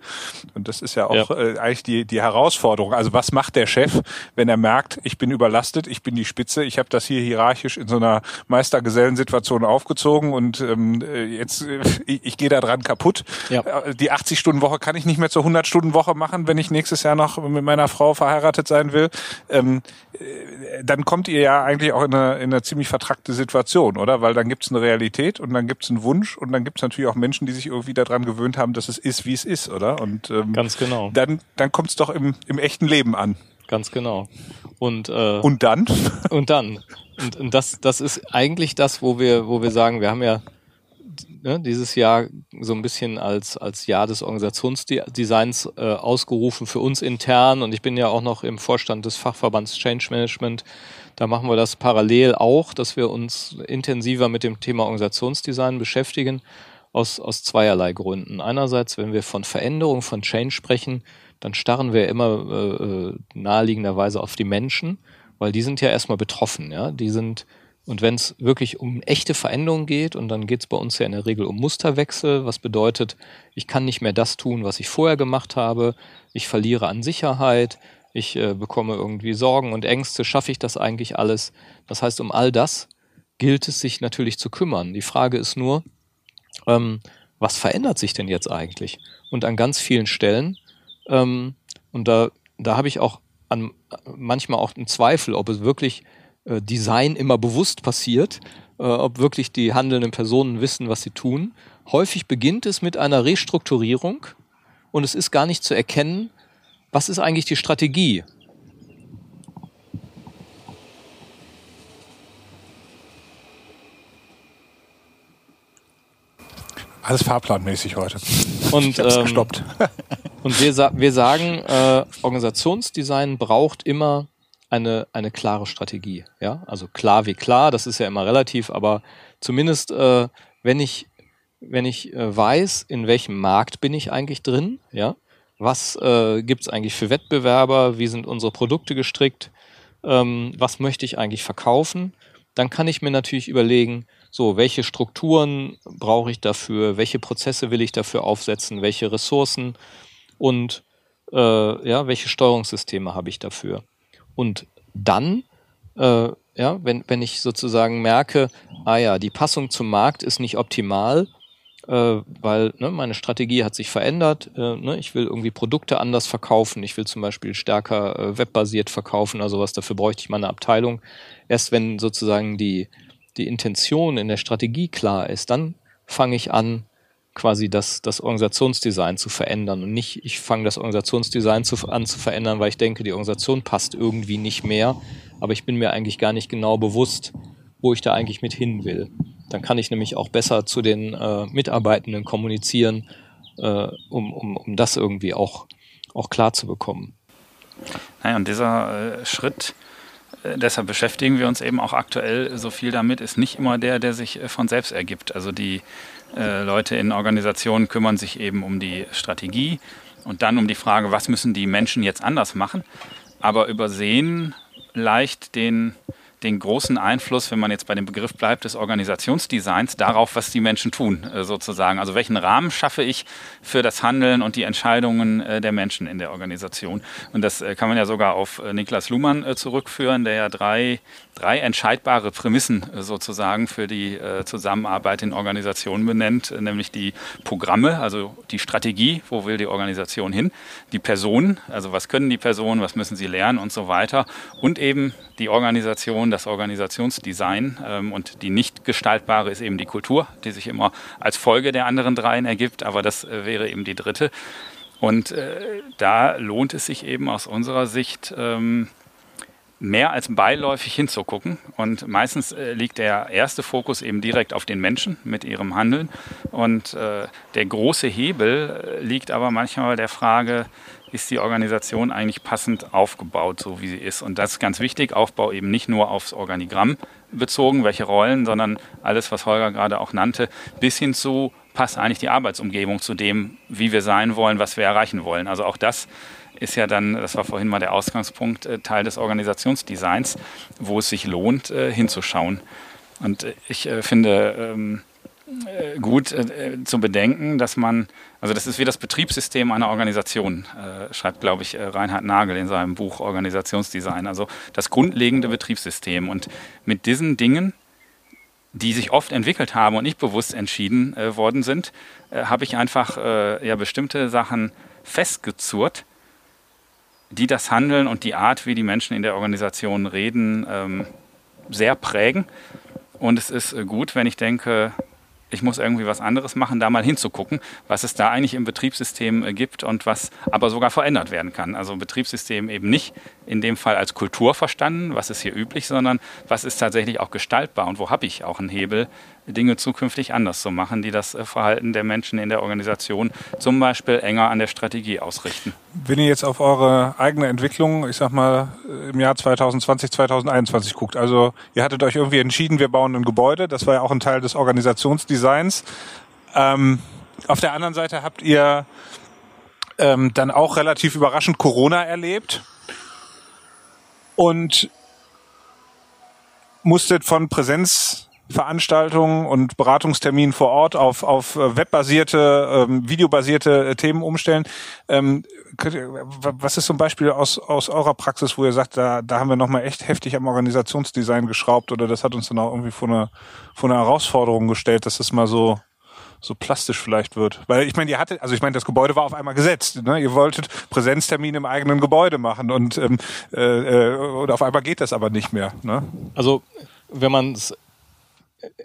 Und das ist ja auch auch ja. äh, eigentlich die, die Herausforderung. Also was macht der Chef, wenn er merkt, ich bin überlastet, ich bin die Spitze, ich habe das hier hierarchisch in so einer Meistergesellensituation aufgezogen und ähm, äh, jetzt äh, ich, ich gehe da dran kaputt. Ja. Äh, die 80-Stunden-Woche kann ich nicht mehr zur 100-Stunden-Woche machen, wenn ich nächstes Jahr noch mit meiner Frau verheiratet sein will. Ähm, äh, dann kommt ihr ja eigentlich auch in eine, in eine ziemlich vertrackte Situation, oder? Weil dann gibt es eine Realität und dann gibt es einen Wunsch und dann gibt es natürlich auch Menschen, die sich irgendwie daran gewöhnt haben, dass es ist, wie es ist, oder? Und ähm, ganz genau. Genau. Dann, dann kommt es doch im, im echten Leben an. Ganz genau. Und, äh, und dann? Und dann. Und, und das, das ist eigentlich das, wo wir, wo wir sagen, wir haben ja ne, dieses Jahr so ein bisschen als, als Jahr des Organisationsdesigns äh, ausgerufen für uns intern. Und ich bin ja auch noch im Vorstand des Fachverbands Change Management. Da machen wir das parallel auch, dass wir uns intensiver mit dem Thema Organisationsdesign beschäftigen aus, aus zweierlei Gründen. Einerseits, wenn wir von Veränderung, von Change sprechen, dann starren wir immer äh, äh, naheliegenderweise auf die Menschen, weil die sind ja erstmal betroffen. Ja? Die sind, und wenn es wirklich um echte Veränderung geht, und dann geht es bei uns ja in der Regel um Musterwechsel, was bedeutet, ich kann nicht mehr das tun, was ich vorher gemacht habe, ich verliere an Sicherheit, ich äh, bekomme irgendwie Sorgen und Ängste, schaffe ich das eigentlich alles? Das heißt, um all das gilt es sich natürlich zu kümmern. Die Frage ist nur, ähm, was verändert sich denn jetzt eigentlich? Und an ganz vielen Stellen, ähm, und da, da habe ich auch an, manchmal auch einen Zweifel, ob es wirklich äh, Design immer bewusst passiert, äh, ob wirklich die handelnden Personen wissen, was sie tun. Häufig beginnt es mit einer Restrukturierung und es ist gar nicht zu erkennen, was ist eigentlich die Strategie Alles fahrplanmäßig heute. Und, ähm, gestoppt. und wir, sa wir sagen, äh, Organisationsdesign braucht immer eine, eine klare Strategie. Ja, also klar wie klar, das ist ja immer relativ, aber zumindest, äh, wenn ich, wenn ich äh, weiß, in welchem Markt bin ich eigentlich drin, ja, was äh, gibt eigentlich für Wettbewerber, wie sind unsere Produkte gestrickt, ähm, was möchte ich eigentlich verkaufen, dann kann ich mir natürlich überlegen, so, welche Strukturen brauche ich dafür? Welche Prozesse will ich dafür aufsetzen? Welche Ressourcen? Und äh, ja, welche Steuerungssysteme habe ich dafür? Und dann, äh, ja, wenn, wenn ich sozusagen merke, ah ja, die Passung zum Markt ist nicht optimal, äh, weil ne, meine Strategie hat sich verändert. Äh, ne, ich will irgendwie Produkte anders verkaufen. Ich will zum Beispiel stärker äh, webbasiert verkaufen, also was dafür bräuchte ich mal eine Abteilung. Erst wenn sozusagen die, die Intention in der Strategie klar ist, dann fange ich an, quasi das, das Organisationsdesign zu verändern und nicht, ich fange das Organisationsdesign zu, an zu verändern, weil ich denke, die Organisation passt irgendwie nicht mehr, aber ich bin mir eigentlich gar nicht genau bewusst, wo ich da eigentlich mit hin will. Dann kann ich nämlich auch besser zu den äh, Mitarbeitenden kommunizieren, äh, um, um, um das irgendwie auch, auch klar zu bekommen. Naja, und dieser äh, Schritt, deshalb beschäftigen wir uns eben auch aktuell so viel damit, ist nicht immer der, der sich äh, von selbst ergibt. Also die äh, Leute in Organisationen kümmern sich eben um die Strategie und dann um die Frage, was müssen die Menschen jetzt anders machen, aber übersehen leicht den den großen Einfluss, wenn man jetzt bei dem Begriff bleibt, des Organisationsdesigns darauf, was die Menschen tun, äh, sozusagen. Also welchen Rahmen schaffe ich für das Handeln und die Entscheidungen äh, der Menschen in der Organisation. Und das äh, kann man ja sogar auf Niklas Luhmann zurückführen, der ja drei, drei entscheidbare Prämissen sozusagen für die Zusammenarbeit in Organisationen benennt, nämlich die Programme, also die Strategie, wo will die Organisation hin, die Personen, also was können die Personen, was müssen sie lernen und so weiter und eben die Organisation das Organisationsdesign ähm, und die nicht gestaltbare ist eben die Kultur, die sich immer als Folge der anderen dreien ergibt, aber das äh, wäre eben die dritte. Und äh, da lohnt es sich eben aus unserer Sicht, ähm, mehr als beiläufig hinzugucken. Und meistens äh, liegt der erste Fokus eben direkt auf den Menschen mit ihrem Handeln. Und äh, der große Hebel äh, liegt aber manchmal der Frage, ist die Organisation eigentlich passend aufgebaut, so wie sie ist. Und das ist ganz wichtig, Aufbau eben nicht nur aufs Organigramm bezogen, welche Rollen, sondern alles, was Holger gerade auch nannte, bis hin zu, passt eigentlich die Arbeitsumgebung zu dem, wie wir sein wollen, was wir erreichen wollen. Also auch das ist ja dann, das war vorhin mal der Ausgangspunkt, äh, Teil des Organisationsdesigns, wo es sich lohnt, äh, hinzuschauen. Und äh, ich finde ähm, gut zu bedenken, dass man, also das ist wie das Betriebssystem einer Organisation, schreibt, glaube ich, Reinhard Nagel in seinem Buch Organisationsdesign, also das grundlegende Betriebssystem. Und mit diesen Dingen, die sich oft entwickelt haben und nicht bewusst entschieden worden sind, habe ich einfach ja bestimmte Sachen festgezurrt, die das Handeln und die Art, wie die Menschen in der Organisation reden, ähm, sehr prägen. Und es ist äh, gut, wenn ich denke, ich muss irgendwie was anderes machen, da mal hinzugucken, was es da eigentlich im Betriebssystem äh, gibt und was aber sogar verändert werden kann. Also Betriebssystem eben nicht in dem Fall als Kultur verstanden, was ist hier üblich, sondern was ist tatsächlich auch gestaltbar und wo habe ich auch einen Hebel, Dinge zukünftig anders zu machen, die das äh, Verhalten der Menschen in der Organisation zum Beispiel enger an der Strategie ausrichten. Wenn ihr jetzt auf eure eigene Entwicklung, ich sag mal, im Jahr 2020, 2021 guckt, also ihr hattet euch irgendwie entschieden, wir bauen ein Gebäude, das war ja auch ein Teil des Organisationsdesigns. Ähm, auf der anderen Seite habt ihr ähm, dann auch relativ überraschend Corona erlebt und musstet von Präsenz Veranstaltungen und Beratungsterminen vor Ort auf, auf äh, webbasierte, ähm, videobasierte äh, Themen umstellen. Ähm, was ist zum Beispiel aus, aus eurer Praxis, wo ihr sagt, da, da haben wir nochmal echt heftig am Organisationsdesign geschraubt oder das hat uns dann auch irgendwie vor eine, vor eine Herausforderung gestellt, dass das mal so so plastisch vielleicht wird. Weil ich meine, ihr hattet, also ich meine, das Gebäude war auf einmal gesetzt. Ne? Ihr wolltet Präsenztermine im eigenen Gebäude machen und, ähm, äh, äh und auf einmal geht das aber nicht mehr. Ne? Also wenn man es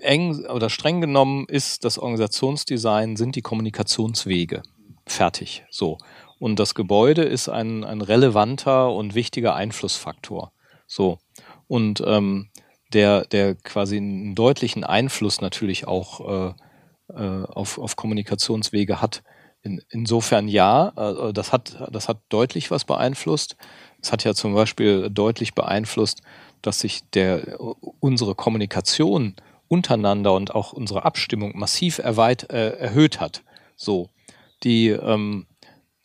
eng oder streng genommen ist das Organisationsdesign, sind die Kommunikationswege. Fertig. So. Und das Gebäude ist ein, ein relevanter und wichtiger Einflussfaktor. So. Und ähm, der, der quasi einen deutlichen Einfluss natürlich auch äh, äh, auf, auf Kommunikationswege hat. In, insofern ja, äh, das, hat, das hat deutlich was beeinflusst. Es hat ja zum Beispiel deutlich beeinflusst, dass sich der, unsere Kommunikation untereinander und auch unsere Abstimmung massiv erweit, äh, erhöht hat. So, die, ähm,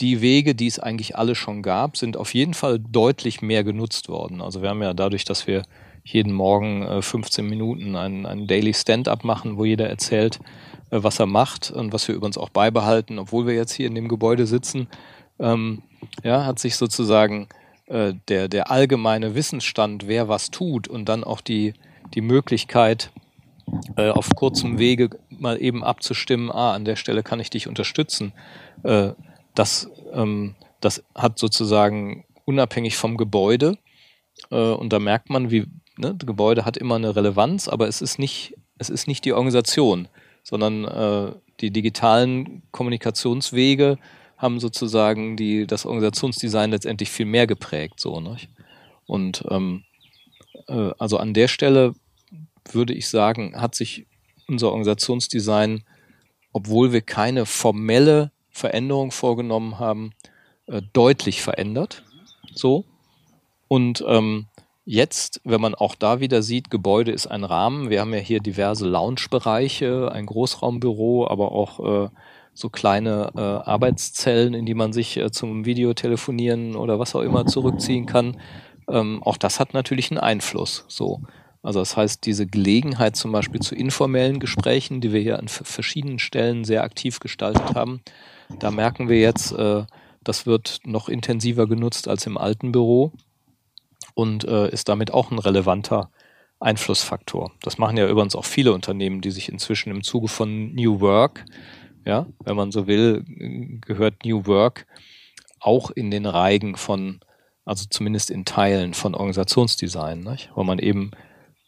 die Wege, die es eigentlich alle schon gab, sind auf jeden Fall deutlich mehr genutzt worden. Also wir haben ja dadurch, dass wir jeden Morgen äh, 15 Minuten einen, einen Daily Stand-up machen, wo jeder erzählt, äh, was er macht und was wir übrigens auch beibehalten, obwohl wir jetzt hier in dem Gebäude sitzen, ähm, ja, hat sich sozusagen äh, der, der allgemeine Wissensstand, wer was tut und dann auch die, die Möglichkeit, äh, auf kurzem Wege mal eben abzustimmen, ah, an der Stelle kann ich dich unterstützen. Äh, das, ähm, das hat sozusagen unabhängig vom Gebäude, äh, und da merkt man, wie, ne, das Gebäude hat immer eine Relevanz, aber es ist nicht, es ist nicht die Organisation, sondern äh, die digitalen Kommunikationswege haben sozusagen die, das Organisationsdesign letztendlich viel mehr geprägt. So, ne? Und ähm, äh, also an der Stelle würde ich sagen, hat sich unser Organisationsdesign, obwohl wir keine formelle Veränderung vorgenommen haben, äh, deutlich verändert. So. Und ähm, jetzt, wenn man auch da wieder sieht, Gebäude ist ein Rahmen. Wir haben ja hier diverse Lounge-Bereiche, ein Großraumbüro, aber auch äh, so kleine äh, Arbeitszellen, in die man sich äh, zum Videotelefonieren oder was auch immer zurückziehen kann. Ähm, auch das hat natürlich einen Einfluss. So. Also das heißt, diese Gelegenheit zum Beispiel zu informellen Gesprächen, die wir hier an verschiedenen Stellen sehr aktiv gestaltet haben, da merken wir jetzt, äh, das wird noch intensiver genutzt als im alten Büro und äh, ist damit auch ein relevanter Einflussfaktor. Das machen ja übrigens auch viele Unternehmen, die sich inzwischen im Zuge von New Work, ja, wenn man so will, gehört New Work auch in den Reigen von Also zumindest in Teilen von Organisationsdesign, nicht? wo man eben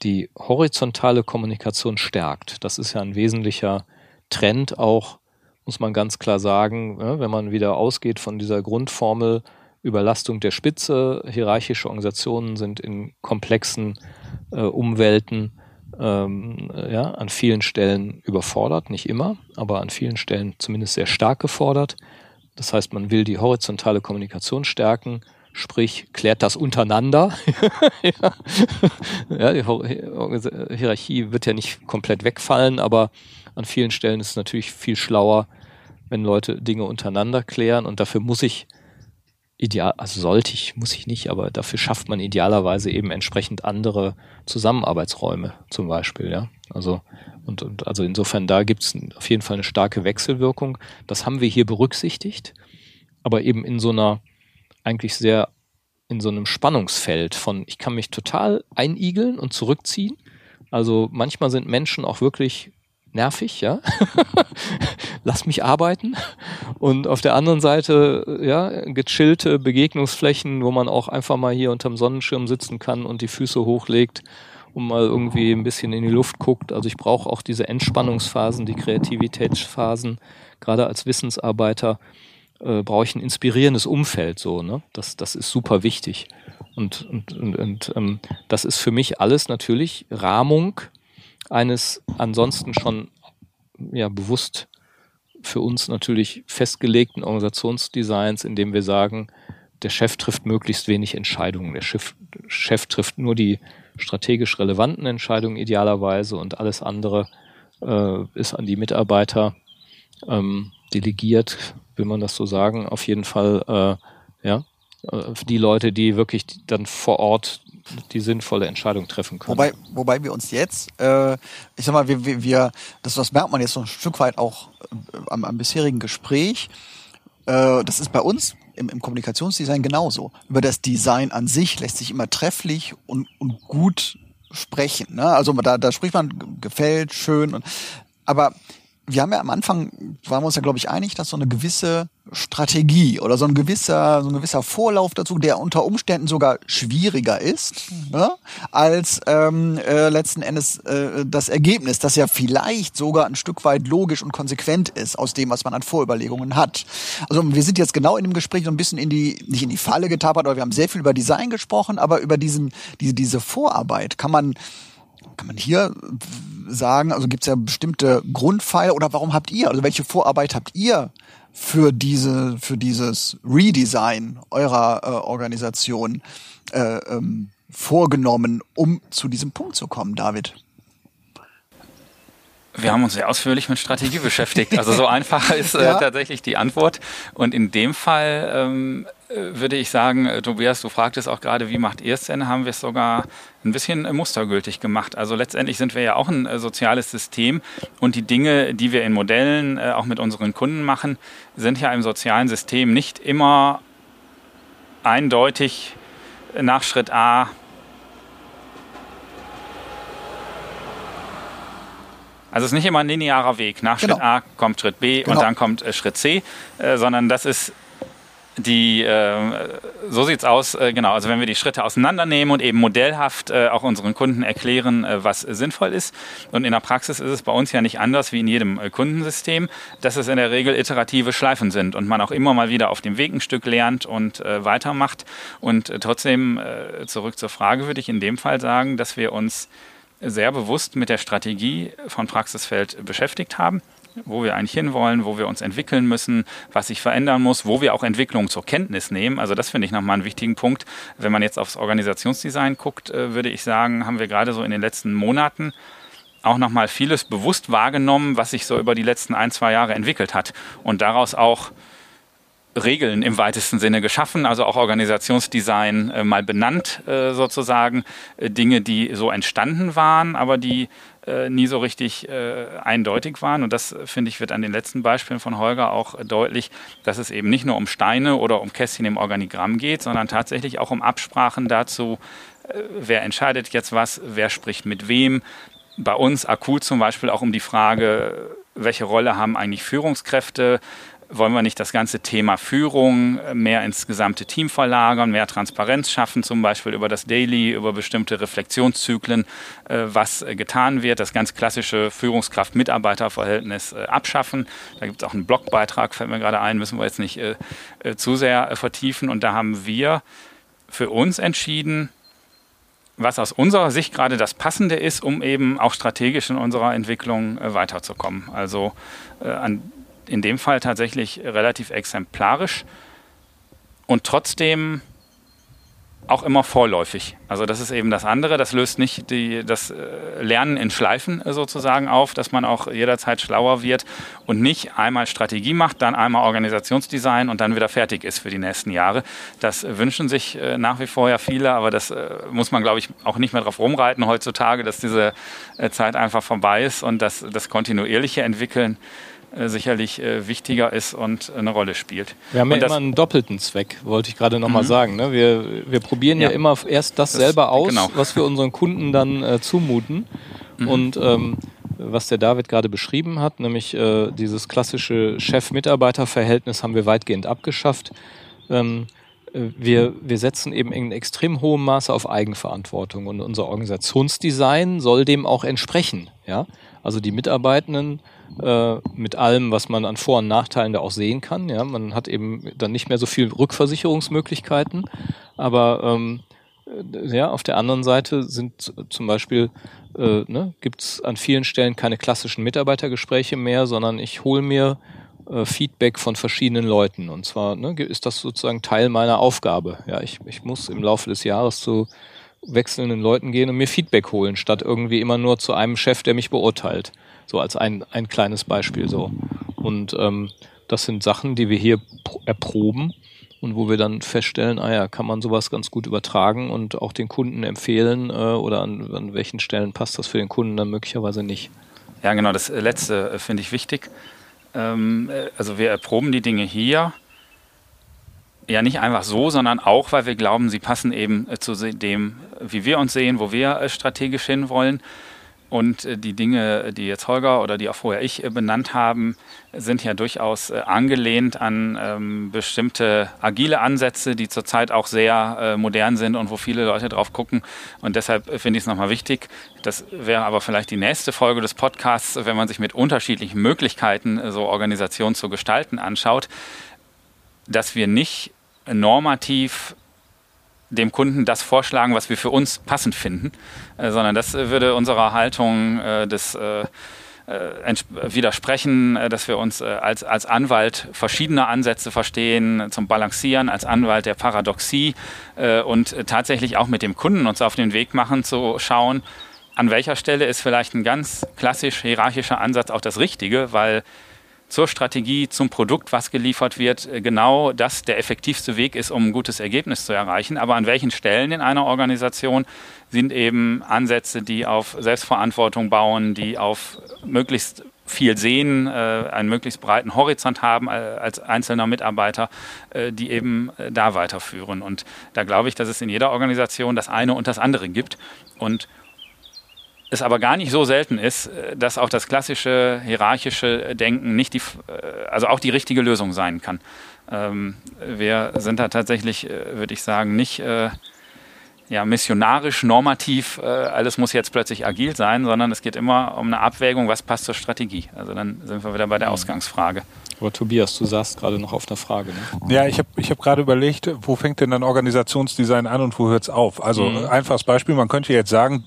die horizontale Kommunikation stärkt. Das ist ja ein wesentlicher Trend auch, muss man ganz klar sagen, wenn man wieder ausgeht von dieser Grundformel Überlastung der Spitze, hierarchische Organisationen sind in komplexen äh, Umwelten ähm, ja, an vielen Stellen überfordert, nicht immer, aber an vielen Stellen zumindest sehr stark gefordert. Das heißt, man will die horizontale Kommunikation stärken, sprich klärt das untereinander. ja. die Hierarchie wird ja nicht komplett wegfallen, aber an vielen Stellen ist es natürlich viel schlauer, wenn Leute Dinge untereinander klären und dafür muss ich ideal, also sollte ich, muss ich nicht, aber dafür schafft man idealerweise eben entsprechend andere Zusammenarbeitsräume zum Beispiel, ja. Also und, und also insofern da gibt es auf jeden Fall eine starke Wechselwirkung. Das haben wir hier berücksichtigt, aber eben in so einer eigentlich sehr in so einem Spannungsfeld von ich kann mich total einigeln und zurückziehen. Also manchmal sind Menschen auch wirklich nervig, ja. Lass mich arbeiten. Und auf der anderen Seite, ja, gechillte Begegnungsflächen, wo man auch einfach mal hier unterm Sonnenschirm sitzen kann und die Füße hochlegt und mal irgendwie ein bisschen in die Luft guckt. Also ich brauche auch diese Entspannungsphasen, die Kreativitätsphasen. Gerade als Wissensarbeiter äh, brauche ich ein inspirierendes Umfeld so, ne? Das, das ist super wichtig. Und, und, und, und ähm, das ist für mich alles natürlich Rahmung eines ansonsten schon ja bewusst für uns natürlich festgelegten Organisationsdesigns, in dem wir sagen, der Chef trifft möglichst wenig Entscheidungen. Der Chef, Chef trifft nur die strategisch relevanten Entscheidungen idealerweise und alles andere äh, ist an die Mitarbeiter ähm, delegiert, will man das so sagen. Auf jeden Fall, äh, ja, äh, die Leute, die wirklich dann vor Ort die sinnvolle Entscheidung treffen können. Wobei, wobei wir uns jetzt, äh, ich sag mal, wir, wir, das, das merkt man jetzt so ein Stück weit auch äh, am, am bisherigen Gespräch. Äh, das ist bei uns im, im Kommunikationsdesign genauso. Über das Design an sich lässt sich immer trefflich und, und gut sprechen. Ne? Also da, da spricht man gefällt, schön. Und, aber wir haben ja am Anfang, waren wir uns ja, glaube ich, einig, dass so eine gewisse Strategie oder so ein gewisser, so ein gewisser Vorlauf dazu, der unter Umständen sogar schwieriger ist, ne, als ähm, äh, letzten Endes äh, das Ergebnis, das ja vielleicht sogar ein Stück weit logisch und konsequent ist aus dem, was man an Vorüberlegungen hat. Also wir sind jetzt genau in dem Gespräch so ein bisschen in die, nicht in die Falle getapert, aber wir haben sehr viel über Design gesprochen, aber über diesen, diese, diese Vorarbeit kann man kann man hier sagen, also gibt es ja bestimmte Grundpfeiler oder warum habt ihr, also welche Vorarbeit habt ihr für diese, für dieses Redesign eurer äh, Organisation äh, ähm, vorgenommen, um zu diesem Punkt zu kommen, David? Wir haben uns sehr ausführlich mit Strategie beschäftigt. Also so einfach ist äh, ja. tatsächlich die Antwort. Und in dem Fall ähm, würde ich sagen, äh, Tobias, du fragtest auch gerade, wie macht ihr es denn? Haben wir es sogar ein bisschen äh, mustergültig gemacht. Also letztendlich sind wir ja auch ein äh, soziales System und die Dinge, die wir in Modellen auch mit unseren Kunden machen, sind ja im sozialen System nicht immer eindeutig nach Schritt A Also es ist nicht immer ein linearer Weg. Nach genau. Schritt A kommt Schritt B genau. und dann kommt äh, Schritt C, äh, sondern das ist die, äh, so sieht's aus, äh, genau. Also wenn wir die Schritte auseinandernehmen und eben modellhaft äh, auch unseren Kunden erklären, äh, was sinnvoll ist. Und in der Praxis ist es bei uns ja nicht anders wie in jedem äh, Kundensystem, dass es in der Regel iterative Schleifen sind und man auch immer mal wieder auf dem Weg ein Stück lernt und weitermacht. Und trotzdem zurück zur Frage würde ich in dem Fall sagen, dass wir uns sehr bewusst mit der Strategie von Praxisfeld beschäftigt haben wo wir eigentlich hinwollen, wo wir uns entwickeln müssen, was sich verändern muss, wo wir auch Entwicklung zur Kenntnis nehmen. Also das finde ich nochmal einen wichtigen Punkt. Wenn man jetzt aufs Organisationsdesign guckt, äh, würde ich sagen, haben wir gerade so in den letzten Monaten auch nochmal vieles bewusst wahrgenommen, was sich so über die letzten ein, zwei Jahre entwickelt hat und daraus auch Regeln im weitesten Sinne geschaffen, also auch Organisationsdesign äh, mal benannt äh, sozusagen, äh, Dinge, die so entstanden waren, aber die äh, nie so richtig äh, eindeutig waren. Und das, finde ich, wird an den letzten Beispielen von Holger auch deutlich, dass es eben nicht nur um Steine oder um Kästchen im Organigramm geht, sondern tatsächlich auch um Absprachen dazu, äh, wer entscheidet jetzt was, wer spricht mit wem. Bei uns akut zum Beispiel auch um die Frage, welche Rolle haben eigentlich Führungskräfte, wollen wir nicht das ganze Thema Führung mehr ins gesamte Team verlagern, mehr Transparenz schaffen, zum Beispiel über das Daily, über bestimmte Reflexionszyklen, äh, was äh, getan wird, das ganz klassische Führungskraft-Mitarbeiter-Verhältnis äh, abschaffen. Da gibt es auch einen Blogbeitrag, fällt mir gerade ein, müssen wir jetzt nicht zu sehr vertiefen. Und da haben wir für uns entschieden, was aus unserer Sicht gerade das Passende ist, um eben auch strategisch in unserer Entwicklung weiterzukommen. Also an in dem Fall tatsächlich relativ exemplarisch und trotzdem auch immer vorläufig. Also das ist eben das andere. Das löst nicht die, das äh, Lernen in Schleifen sozusagen auf, dass man auch jederzeit schlauer wird und nicht einmal Strategie macht, dann einmal Organisationsdesign und dann wieder fertig ist für die nächsten Jahre. Das wünschen sich äh, nach wie vor ja viele, aber das äh, muss man, glaube ich, auch nicht mehr drauf rumreiten heutzutage, dass diese Zeit einfach vorbei ist und dass das kontinuierliche Entwickeln sicherlich äh, wichtiger ist und eine Rolle spielt. Wir haben und ja immer einen doppelten Zweck, wollte ich gerade nochmal mhm. sagen. Ne? Wir, wir probieren ja. ja immer erst das, das selber aus, genau. was wir unseren Kunden dann äh, zumuten. Mhm. Und ähm, was der David gerade beschrieben hat, nämlich äh, dieses klassische Chef-Mitarbeiter-Verhältnis haben wir weitgehend abgeschafft. Ähm, äh, wir, wir setzen eben in extrem hohem Maße auf Eigenverantwortung und unser Organisationsdesign soll dem auch entsprechen. Ja? Also die Mitarbeitenden äh, mit allem, was man an Vor- und Nachteilen da auch sehen kann. Ja, man hat eben dann nicht mehr so viel Rückversicherungsmöglichkeiten, aber ähm, äh, ja, auf der anderen Seite sind zum Beispiel äh, ne, gibt es an vielen Stellen keine klassischen Mitarbeitergespräche mehr, sondern ich hole mir äh, Feedback von verschiedenen Leuten. Und zwar ne, ist das sozusagen Teil meiner Aufgabe. Ja, ich, ich muss im Laufe des Jahres zu wechselnden Leuten gehen und mir Feedback holen, statt irgendwie immer nur zu einem Chef, der mich beurteilt. So als ein, ein kleines Beispiel so. Und ähm, das sind Sachen, die wir hier erproben und wo wir dann feststellen, ah ja, kann man sowas ganz gut übertragen und auch den Kunden empfehlen äh, oder an, an welchen Stellen passt das für den Kunden dann möglicherweise nicht. Ja, genau, das letzte äh, finde ich wichtig. Ähm, äh, also wir erproben die Dinge hier ja nicht einfach so, sondern auch, weil wir glauben, sie passen eben äh, zu dem, wie wir uns sehen, wo wir äh, strategisch hinwollen. Und äh, die Dinge, die jetzt Holger oder die auch vorher ich benannt haben, sind ja durchaus angelehnt an ähm, bestimmte agile Ansätze, die zurzeit auch sehr äh, modern sind und wo viele Leute drauf gucken. Und deshalb finde ich es nochmal wichtig. Das wäre aber vielleicht die nächste Folge des Podcasts, wenn man sich mit unterschiedlichen Möglichkeiten, so Organisationen zu gestalten, anschaut, dass wir nicht normativ dem Kunden das vorschlagen, was wir für uns passend finden, äh, sondern das würde unserer Haltung äh, des äh, äh widersprechen, äh, dass wir uns äh, als, als Anwalt verschiedene Ansätze verstehen zum Balancieren, als Anwalt der Paradoxie und tatsächlich auch mit dem Kunden uns auf den Weg machen, zu schauen, an welcher Stelle ist vielleicht ein ganz klassisch hierarchischer Ansatz auch das Richtige, weil zur Strategie, zum Produkt, was geliefert wird, äh, genau das der effektivste Weg ist, um ein gutes Ergebnis zu erreichen. Aber an welchen Stellen in einer Organisation sind eben Ansätze, die auf Selbstverantwortung bauen, die auf möglichst viel sehen, äh, einen möglichst breiten Horizont haben äh, als einzelner Mitarbeiter, die eben da weiterführen. Und da glaube ich, dass es in jeder Organisation das eine und das andere gibt. Und es aber gar nicht so selten ist, äh, dass auch das klassische hierarchische Denken nicht die, äh, also auch die richtige Lösung sein kann. Ähm, wir sind da tatsächlich, äh, würde ich sagen, nicht ja, missionarisch, normativ, alles muss jetzt plötzlich agil sein, sondern es geht immer um eine Abwägung, was passt zur Strategie. Also dann sind wir wieder bei der mhm. Ausgangsfrage. Aber Tobias, du saßt gerade noch auf einer Frage. Ne? Ja, ich habe ich hab gerade überlegt, wo fängt denn dann Organisationsdesign an und wo hört es auf? Also mhm. einfaches Beispiel, man könnte jetzt sagen,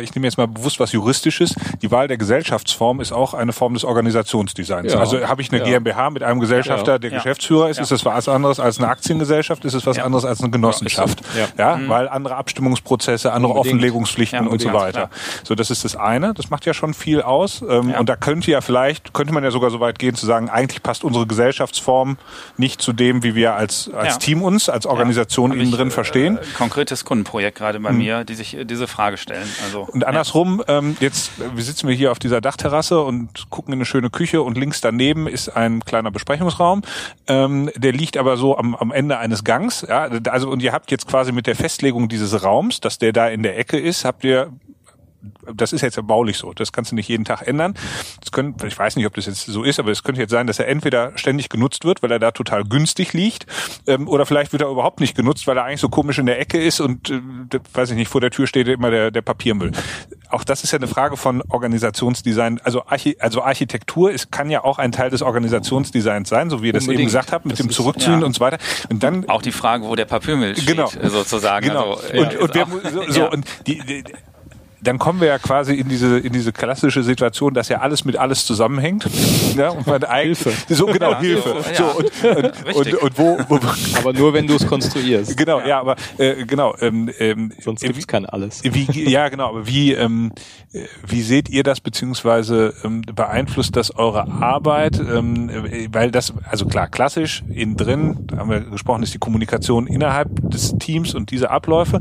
ich nehme jetzt mal bewusst was Juristisches, die Wahl der Gesellschaftsform ist auch eine Form des Organisationsdesigns. Ja. Also habe ich eine ja. GmbH mit einem Gesellschafter, der ja. Geschäftsführer ist, ist das was anderes als eine Aktiengesellschaft, ist es was anderes als eine Genossenschaft. Ja, mhm. weil andere Abstimmungsprozesse, andere unbedingt. Offenlegungspflichten und so weiter. So, das ist das eine. Das macht ja schon viel aus. Ähm, und da könnte ja vielleicht, könnte man ja sogar so weit gehen zu sagen, eigentlich passt unsere Gesellschaftsform nicht zu dem, wie wir als, als Team uns, als Organisation innen drin verstehen. Äh, konkretes Kundenprojekt gerade bei mhm. mir, die sich diese Frage stellen vorstellen. Also, und andersrum, ähm, jetzt wir sitzen wir hier auf dieser Dachterrasse und gucken in eine schöne Küche und links daneben ist ein kleiner Besprechungsraum. Ähm, der liegt aber so am, am Ende eines Gangs. Ja, also und ihr habt jetzt quasi mit der Festlegung dieses Raums, dass der da in der Ecke ist, habt ihr das ist jetzt ja baulich so. Das kannst du nicht jeden Tag ändern. Das können, ich weiß nicht, ob das jetzt so ist, aber es könnte jetzt sein, dass er entweder ständig genutzt wird, weil er da total günstig liegt, ähm, oder vielleicht wird er überhaupt nicht genutzt, weil er eigentlich so komisch in der Ecke ist und, äh, weiß ich nicht, vor der Tür steht immer der, der Papiermüll. Auch das ist ja eine Frage von Organisationsdesign. Also, Archi also Architektur ist, kann ja auch ein Teil des Organisationsdesigns sein, so wie ihr das Unbedingt. eben gesagt habt, mit Das dem ist- Zurückziehen ja. und so weiter. Und dann Auch die Frage, wo der Papiermüll steht, Genau. sozusagen. Genau. Also, und ja, und wir, so, so ja. und die, die dann kommen wir ja quasi in diese in diese klassische Situation, dass ja alles mit alles zusammenhängt. Ja, und man Hilfe. so genau Ja, Hilfe. so, So ja. und, und, und, und wo, wo Aber nur, wenn du es konstruierst. genau ja, aber äh, genau ähm, ähm, Sonst äh, gibt es kein Alles. wie, ja, genau, aber wie, ähm, äh, wie seht ihr das, beziehungsweise ähm, beeinflusst das eure Arbeit? Ähm, äh, weil das, also klar, klassisch, innen drin, haben wir gesprochen, ist die Kommunikation innerhalb des Teams und diese Abläufe.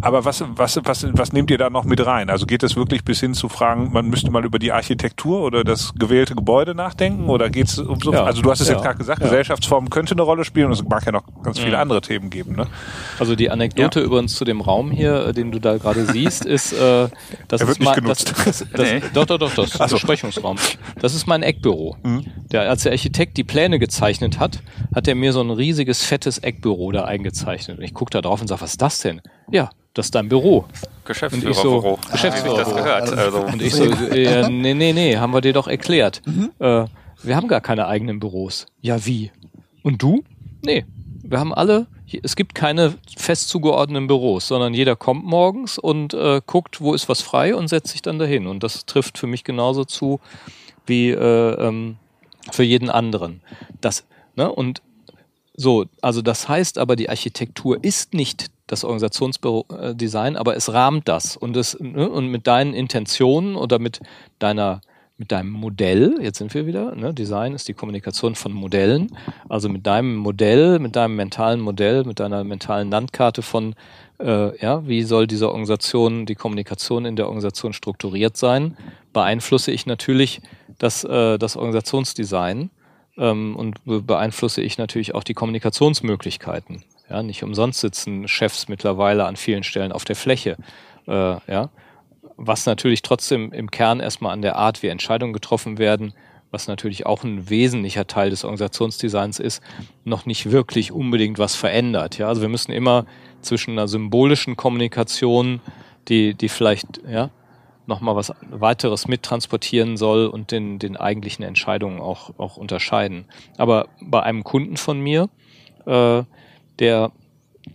Aber was, was, was, was nehmt ihr da noch mit rein? Also geht es wirklich bis hin zu Fragen, man müsste mal über die Architektur oder das gewählte Gebäude nachdenken? Oder geht es um so, Ja, also du hast es ja, jetzt gerade gesagt, ja. Gesellschaftsform könnte eine Rolle spielen und es mag ja noch ganz viele Mhm. andere Themen geben, ne? Also die Anekdote übrigens zu dem Raum hier, äh, den du da gerade siehst, ist, äh, das Er wird ist genutzt. Das, das, das, Nee. Doch, doch, doch, das Ach so. Besprechungsraum. Das ist mein Eckbüro. Mhm. Der, als der Architekt die Pläne gezeichnet hat, hat er mir so ein riesiges, fettes Eckbüro da eingezeichnet. Und ich gucke da drauf und sage, was ist das denn? Ja, das ist dein Büro. Ich so, Geschäftsführerbüro. Wie sich das gehört. Also, Und ich so, äh, nee, nee, nee, haben wir dir doch erklärt. Mhm. Äh, wir haben gar keine eigenen Büros. Ja, wie? Und du? Nee, wir haben alle, es gibt keine fest zugeordneten Büros, sondern jeder kommt morgens und äh, guckt, wo ist was frei und setzt sich dann dahin. Und das trifft für mich genauso zu wie äh, ähm, für jeden anderen. Das, ne? Und so, also das heißt aber, die Architektur ist nicht das Organisationsdesign, aber es rahmt das und es ne, und mit deinen Intentionen oder mit deiner mit deinem Modell, jetzt sind wir wieder, ne, Design ist die Kommunikation von Modellen, also mit deinem Modell, mit deinem mentalen Modell, mit deiner mentalen Landkarte von, äh, ja, wie soll diese Organisation, die Kommunikation in der Organisation strukturiert sein, beeinflusse ich natürlich das, äh, das Organisationsdesign ähm, und be- beeinflusse ich natürlich auch die Kommunikationsmöglichkeiten. Ja, nicht umsonst sitzen Chefs mittlerweile an vielen Stellen auf der Fläche. Äh, ja, was natürlich trotzdem im Kern erstmal an der Art, wie Entscheidungen getroffen werden, was natürlich auch ein wesentlicher Teil des Organisationsdesigns ist, noch nicht wirklich unbedingt was verändert. Ja, also wir müssen immer zwischen einer symbolischen Kommunikation, die, die vielleicht, ja, nochmal was weiteres mittransportieren soll und den, den eigentlichen Entscheidungen auch, auch unterscheiden. Aber bei einem Kunden von mir, äh, der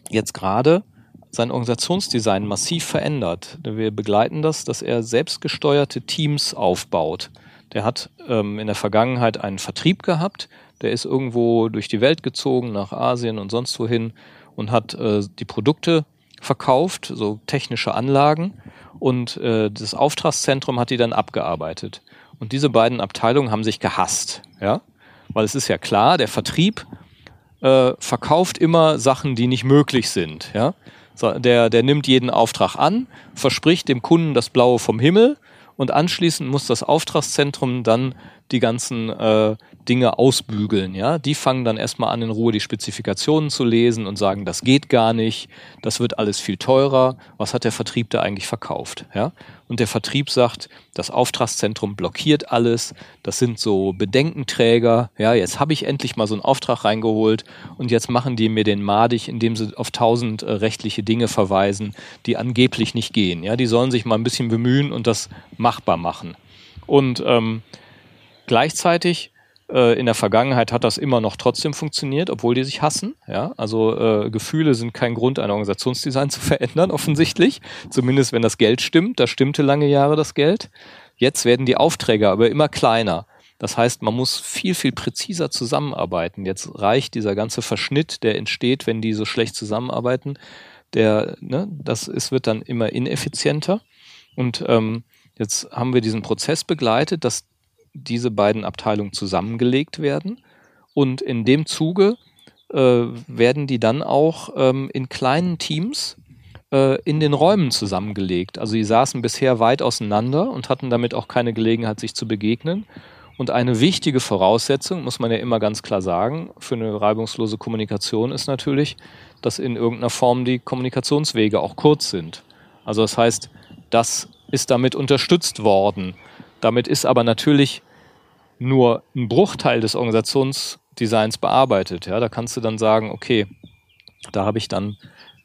jetzt gerade sein Organisationsdesign massiv verändert. Wir begleiten das, dass er selbstgesteuerte Teams aufbaut. Der hat ähm, in der Vergangenheit einen Vertrieb gehabt, der ist irgendwo durch die Welt gezogen, nach Asien und sonst wohin und hat äh, die Produkte verkauft, so technische Anlagen und äh, das Auftragszentrum hat die dann abgearbeitet. Und diese beiden Abteilungen haben sich gehasst, ja, weil es ist ja klar, der Vertrieb äh, verkauft immer Sachen, die nicht möglich sind. Ja? Der, der nimmt jeden Auftrag an, verspricht dem Kunden das Blaue vom Himmel und anschließend muss das Auftragszentrum dann die ganzen äh, Dinge ausbügeln. Ja? Die fangen dann erstmal an, in Ruhe die Spezifikationen zu lesen und sagen, das geht gar nicht, das wird alles viel teurer. Was hat der Vertrieb da eigentlich verkauft? Ja? Und der Vertrieb sagt, das Auftragszentrum blockiert alles, das sind so Bedenkenträger. Ja, jetzt habe ich endlich mal so einen Auftrag reingeholt und jetzt machen die mir den madig, indem sie auf tausend äh, rechtliche Dinge verweisen, die angeblich nicht gehen. Ja, die sollen sich mal ein bisschen bemühen und das machbar machen. Und ähm, Gleichzeitig äh, in der Vergangenheit hat das immer noch trotzdem funktioniert, obwohl die sich hassen. Ja? Also äh, Gefühle sind kein Grund, ein Organisationsdesign zu verändern, offensichtlich. Zumindest wenn das Geld stimmt. Da stimmte lange Jahre das Geld. Jetzt werden die Aufträge aber immer kleiner. Das heißt, man muss viel, viel präziser zusammenarbeiten. Jetzt reicht dieser ganze Verschnitt, der entsteht, wenn die so schlecht zusammenarbeiten. Der, ne, das ist, wird dann immer ineffizienter. Und ähm, jetzt haben wir diesen Prozess begleitet, dass diese beiden Abteilungen zusammengelegt werden. Und in dem Zuge äh, werden die dann auch ähm, in kleinen Teams äh, in den Räumen zusammengelegt. Also die saßen bisher weit auseinander und hatten damit auch keine Gelegenheit, sich zu begegnen. Und eine wichtige Voraussetzung, muss man ja immer ganz klar sagen, für eine reibungslose Kommunikation ist natürlich, dass in irgendeiner Form die Kommunikationswege auch kurz sind. Also das heißt, dass ist damit unterstützt worden. Damit ist aber natürlich nur ein Bruchteil des Organisationsdesigns bearbeitet. Ja, da kannst du dann sagen, okay, da habe ich dann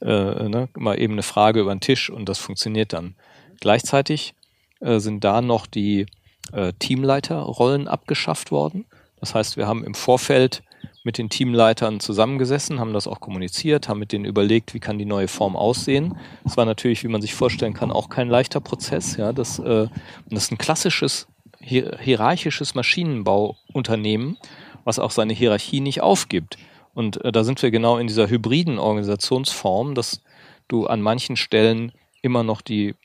äh, ne, mal eben eine Frage über den Tisch und das funktioniert dann. Gleichzeitig äh, sind da noch die äh, Teamleiterrollen abgeschafft worden. Das heißt, wir haben im Vorfeld mit den Teamleitern zusammengesessen, haben das auch kommuniziert, haben mit denen überlegt, wie kann die neue Form aussehen. Das war natürlich, wie man sich vorstellen kann, auch kein leichter Prozess. Ja, das, äh, das ist ein klassisches hierarchisches Maschinenbauunternehmen, was auch seine Hierarchie nicht aufgibt. Und äh, da sind wir genau in dieser hybriden Organisationsform, dass du an manchen Stellen immer noch die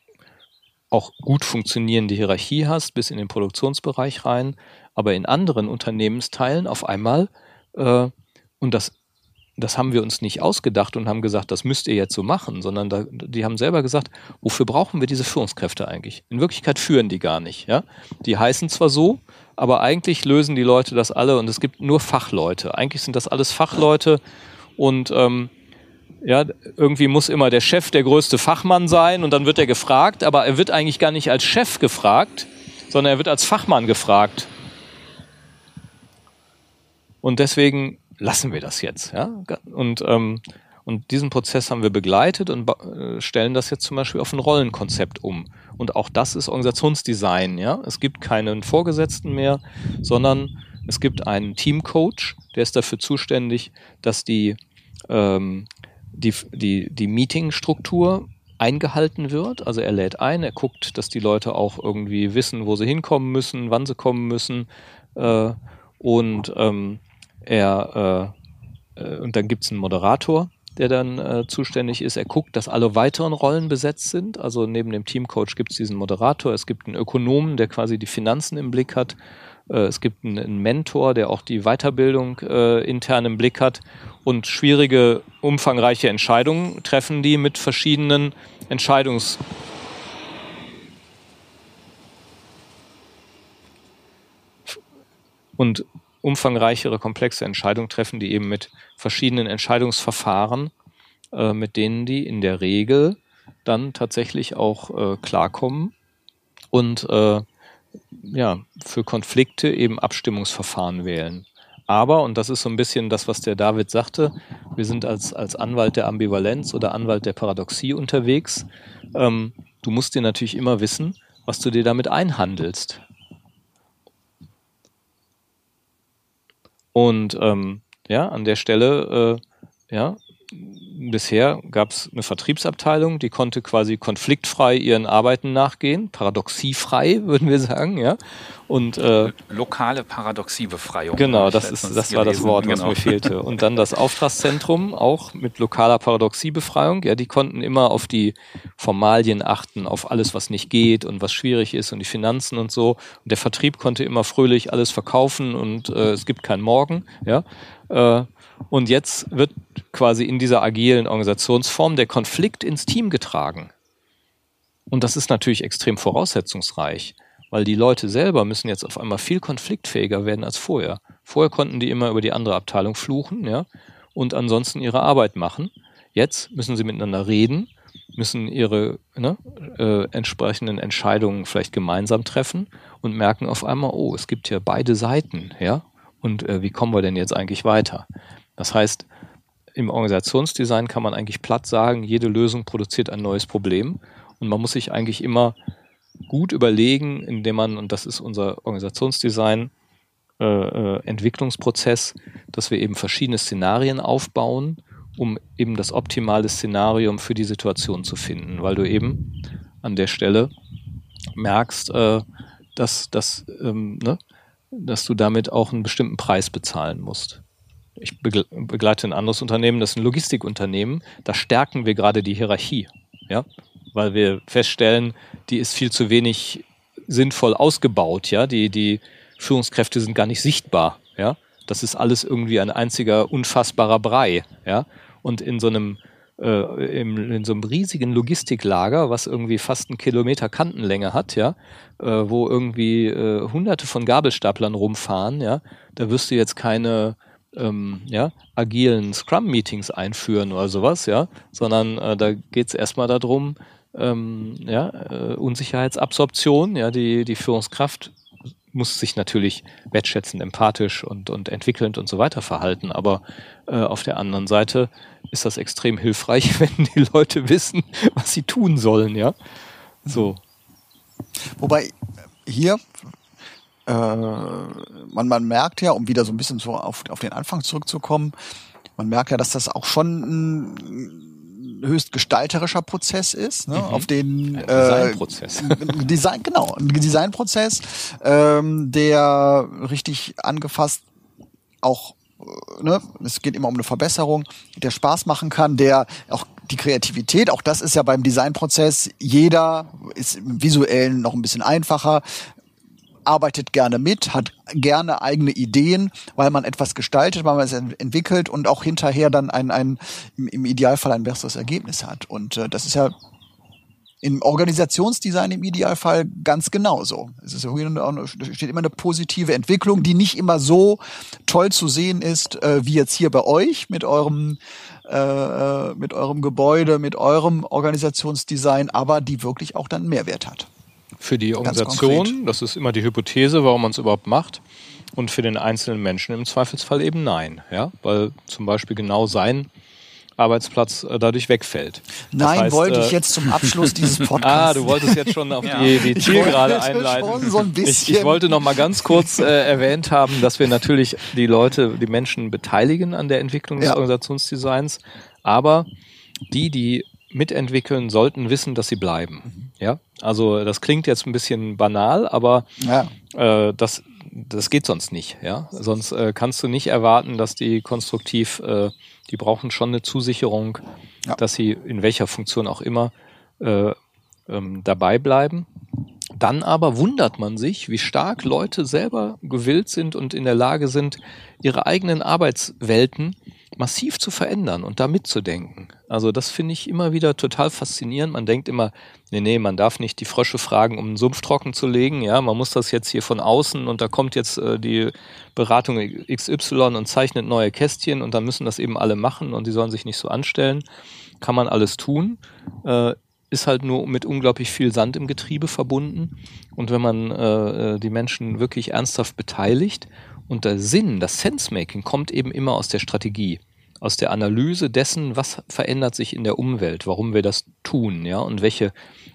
auch gut funktionierende Hierarchie hast, bis in den Produktionsbereich rein, aber in anderen Unternehmensteilen auf einmal, äh, und das das haben wir uns nicht ausgedacht und haben gesagt, das müsst ihr jetzt so machen, sondern da, die haben selber gesagt, wofür brauchen wir diese Führungskräfte eigentlich? In Wirklichkeit führen die gar nicht. Ja? Die heißen zwar so, aber eigentlich lösen die Leute das alle und es gibt nur Fachleute. Eigentlich sind das alles Fachleute und ähm, ja, irgendwie muss immer der Chef der größte Fachmann sein und dann wird er gefragt, aber er wird eigentlich gar nicht als Chef gefragt, sondern er wird als Fachmann gefragt. Und deswegen lassen wir das jetzt. Ja? Und, ähm, und diesen Prozess haben wir begleitet und äh, stellen das jetzt zum Beispiel auf ein Rollenkonzept um. Und auch das ist Organisationsdesign. Ja? Es gibt keinen Vorgesetzten mehr, sondern es gibt einen Teamcoach, der ist dafür zuständig, dass die, ähm, die, die, die Meetingstruktur eingehalten wird. Also er lädt ein, er guckt, dass die Leute auch irgendwie wissen, wo sie hinkommen müssen, wann sie kommen müssen. Äh, und ähm, er, äh, äh, und dann gibt es einen Moderator, der dann äh, zuständig ist. Er guckt, dass alle weiteren Rollen besetzt sind. Also neben dem Teamcoach gibt es diesen Moderator. Es gibt einen Ökonomen, der quasi die Finanzen im Blick hat. Äh, es gibt einen, einen, Mentor, der auch die Weiterbildung äh, intern im Blick hat. Und schwierige, umfangreiche Entscheidungen treffen die mit verschiedenen Entscheidungs und umfangreichere, komplexe Entscheidungen treffen, die eben mit verschiedenen Entscheidungsverfahren, äh, mit denen die in der Regel dann tatsächlich auch äh, klarkommen und äh, ja, für Konflikte eben Abstimmungsverfahren wählen. Aber, und das ist so ein bisschen das, was der David sagte, wir sind als, als Anwalt der Ambivalenz oder Anwalt der Paradoxie unterwegs. Ähm, du musst dir natürlich immer wissen, was du dir damit einhandelst. Und ähm, ja, an der Stelle, äh, ja, bisher gab es eine Vertriebsabteilung, die konnte quasi konfliktfrei ihren Arbeiten nachgehen, paradoxiefrei, würden wir sagen, ja. Und äh, lokale Paradoxiebefreiung. Genau, das ist das war das Wort, was genau. mir fehlte. Und dann das Auftragszentrum auch mit lokaler Paradoxiebefreiung. Ja, die konnten immer auf die Formalien achten, auf alles, was nicht geht und was schwierig ist und die Finanzen und so. Und der Vertrieb konnte immer fröhlich alles verkaufen und äh, es gibt kein Morgen. Ja. Äh, und jetzt wird quasi in dieser agilen Organisationsform der Konflikt ins Team getragen. Und das ist natürlich extrem voraussetzungsreich, weil die Leute selber müssen jetzt auf einmal viel konfliktfähiger werden als vorher. Vorher konnten die immer über die andere Abteilung fluchen, ja, und ansonsten ihre Arbeit machen. Jetzt müssen sie miteinander reden, müssen ihre ne, äh, entsprechenden Entscheidungen vielleicht gemeinsam treffen und merken auf einmal, oh, es gibt ja beide Seiten, ja, und äh, wie kommen wir denn jetzt eigentlich weiter? Das heißt, im Organisationsdesign kann man eigentlich platt sagen, jede Lösung produziert ein neues Problem. Und man muss sich eigentlich immer gut überlegen, indem man, und das ist unser Organisationsdesign, äh, äh, Entwicklungsprozess, dass wir eben verschiedene Szenarien aufbauen, um eben das optimale Szenarium für die Situation zu finden, weil du eben an der Stelle merkst, äh, dass, dass, ähm, ne, dass du damit auch einen bestimmten Preis bezahlen musst ich begleite ein anderes Unternehmen, das ist ein Logistikunternehmen, da stärken wir gerade die Hierarchie, ja, weil wir feststellen, die ist viel zu wenig sinnvoll ausgebaut, ja, die, die Führungskräfte sind gar nicht sichtbar, ja, das ist alles irgendwie ein einziger unfassbarer Brei, ja, und in so einem äh, im, in so einem riesigen Logistiklager, was irgendwie fast einen Kilometer Kantenlänge hat, ja, äh, wo irgendwie äh, hunderte von Gabelstaplern rumfahren, ja, da wirst du jetzt keine ähm, ja, agilen Scrum-Meetings einführen oder sowas, ja, sondern äh, da geht es erstmal darum, ähm, ja, äh, Unsicherheitsabsorption. Ja, die, die Führungskraft muss sich natürlich wertschätzend, empathisch und, und entwickelnd und so weiter verhalten. Aber äh, auf der anderen Seite ist das extrem hilfreich, wenn die Leute wissen, was sie tun sollen, ja. So. Wobei hier äh, man, man merkt ja, um wieder so ein bisschen so auf, auf den Anfang zurückzukommen, man merkt ja, dass das auch schon ein höchst gestalterischer Prozess ist, ne? Mhm. auf den Ein Designprozess. Äh, Design, genau, ein Designprozess, ähm, der richtig angefasst auch äh, Ne, es geht immer um eine Verbesserung, der Spaß machen kann, der auch die Kreativität, auch das ist ja beim Designprozess, jeder ist im visuellen noch ein bisschen einfacher, arbeitet gerne mit, hat gerne eigene Ideen, weil man etwas gestaltet, weil man es ent- entwickelt und auch hinterher dann ein, ein im, Idealfall ein besseres Ergebnis hat. Und äh, das ist ja im Organisationsdesign im Idealfall ganz genauso. Es ist steht immer eine positive Entwicklung, die nicht immer so toll zu sehen ist, äh, wie jetzt hier bei euch mit eurem äh, äh, mit eurem Gebäude, mit eurem Organisationsdesign, aber die wirklich auch dann Mehrwert hat. Für die Organisation, das ist immer die Hypothese, warum man es überhaupt macht. Und für den einzelnen Menschen im Zweifelsfall eben nein. Ja? Weil zum Beispiel genau sein Arbeitsplatz äh, dadurch wegfällt. Nein, heißt, wollte äh, ich jetzt zum Abschluss dieses Ah, Podcasts. du wolltest jetzt schon auf Ja. die, die Zielgerade einleiten. so ich, ich wollte noch mal ganz kurz äh, erwähnt haben, dass wir natürlich die Leute, die Menschen beteiligen an der Entwicklung des Ja. Organisationsdesigns, aber die, die mitentwickeln, sollten wissen, dass sie bleiben. Ja, also das klingt jetzt ein bisschen banal, aber ja. äh, das, das geht sonst nicht. Ja, sonst äh, kannst du nicht erwarten, dass die konstruktiv, äh, die brauchen schon eine Zusicherung, Ja. dass sie in welcher Funktion auch immer äh, ähm, dabei bleiben. Dann aber wundert man sich, wie stark Leute selber gewillt sind und in der Lage sind, ihre eigenen Arbeitswelten massiv zu verändern und da mitzudenken. Also das finde ich immer wieder total faszinierend. Man denkt immer, nee, nee, man darf nicht die Frösche fragen, um einen Sumpf trocken zu legen. Ja, man muss das jetzt hier von außen und da kommt jetzt äh, die Beratung XY und zeichnet neue Kästchen und dann müssen das eben alle machen und die sollen sich nicht so anstellen. Kann man alles tun. Äh, ist halt nur mit unglaublich viel Sand im Getriebe verbunden. Und wenn man äh, äh, die Menschen wirklich ernsthaft beteiligt und der Sinn, das Sensemaking kommt eben immer aus der Strategie, aus der Analyse dessen, was verändert sich in der Umwelt, warum wir das tun, ja, und welche,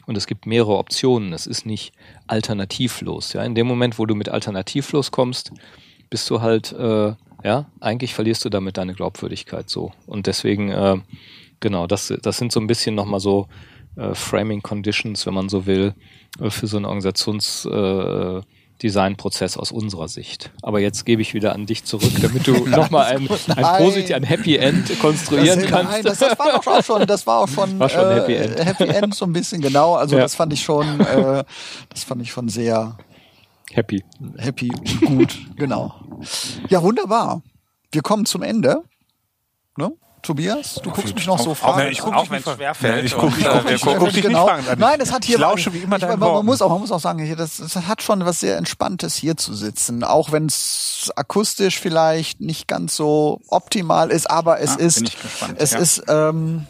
und es gibt mehrere Optionen, es ist nicht alternativlos, ja. In dem Moment, wo du mit alternativlos kommst, bist du halt, äh, ja, eigentlich verlierst du damit deine Glaubwürdigkeit so. Und deswegen, äh, genau, das, das sind so ein bisschen nochmal so äh, Framing Conditions, wenn man so will, äh, für so einen Organisations- äh, Designprozess aus unserer Sicht. Aber jetzt gebe ich wieder an dich zurück, damit du nochmal ein, ein positiv, ein Happy End konstruieren das, kannst. Nein, das, das war doch auch schon, das war auch schon, War schon äh, Happy End. Happy End so ein bisschen genau. Also Ja. das fand ich schon, äh, das fand ich schon sehr Happy. happy, gut, genau. Ja, wunderbar. Wir kommen zum Ende. Ne? Tobias, du guckst mich noch so Auch, fragen. Nee, ich guck auch dich nicht schwerfällt. Ich guck- und, ich äh, guck nicht- guck dich nicht fragen an. Nein, das hat hier Ich lausche wie immer ich, man, man muss auch, man muss auch sagen, hier, das, das hat schon was sehr Entspanntes hier zu sitzen, auch wenn es akustisch vielleicht nicht ganz so optimal ist, aber es Ah, ist, es ja. ist ähm,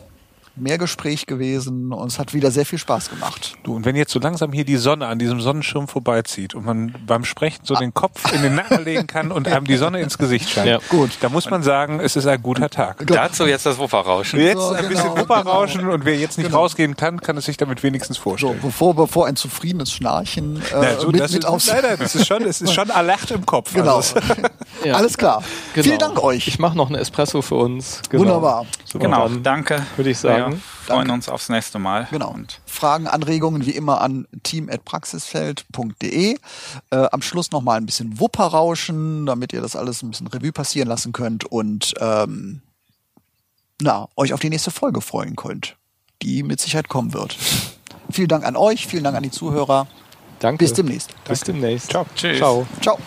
mehr Gespräch gewesen und es hat wieder sehr viel Spaß gemacht. Du, und wenn jetzt so langsam hier die Sonne an diesem Sonnenschirm vorbeizieht und man beim Sprechen so den Kopf in den Nacken legen kann und einem die Sonne ins Gesicht scheint, Ja. Gut. da muss man sagen, es ist ein guter Tag. Dazu jetzt das Wupperrauschen. Jetzt So, ein genau, bisschen Wupperrauschen und wer jetzt nicht Genau. rausgehen kann, kann es sich damit wenigstens So, vorstellen. bevor, bevor ein zufriedenes Schnarchen äh, Na, so, mit, das mit ist, aufs nein, nein, das ist schon, es ist schon alert im Kopf. Genau. Also, Ja. Alles klar. Genau. Vielen Dank euch. Ich mache noch einen Espresso für uns. Genau. Wunderbar. So, Genau, danke. würde ich sagen, Wir freuen danke. uns aufs nächste Mal. Genau. Und Fragen, Anregungen wie immer an team.praxisfeld.de. Äh, am Schluss noch mal ein bisschen Wupperrauschen, damit ihr das alles ein bisschen Revue passieren lassen könnt und ähm, na, euch auf die nächste Folge freuen könnt, die mit Sicherheit kommen wird. vielen Dank an euch, vielen Dank an die Zuhörer. danke. Bis demnächst. Bis demnächst. Ciao. Tschüss. Ciao. Ciao.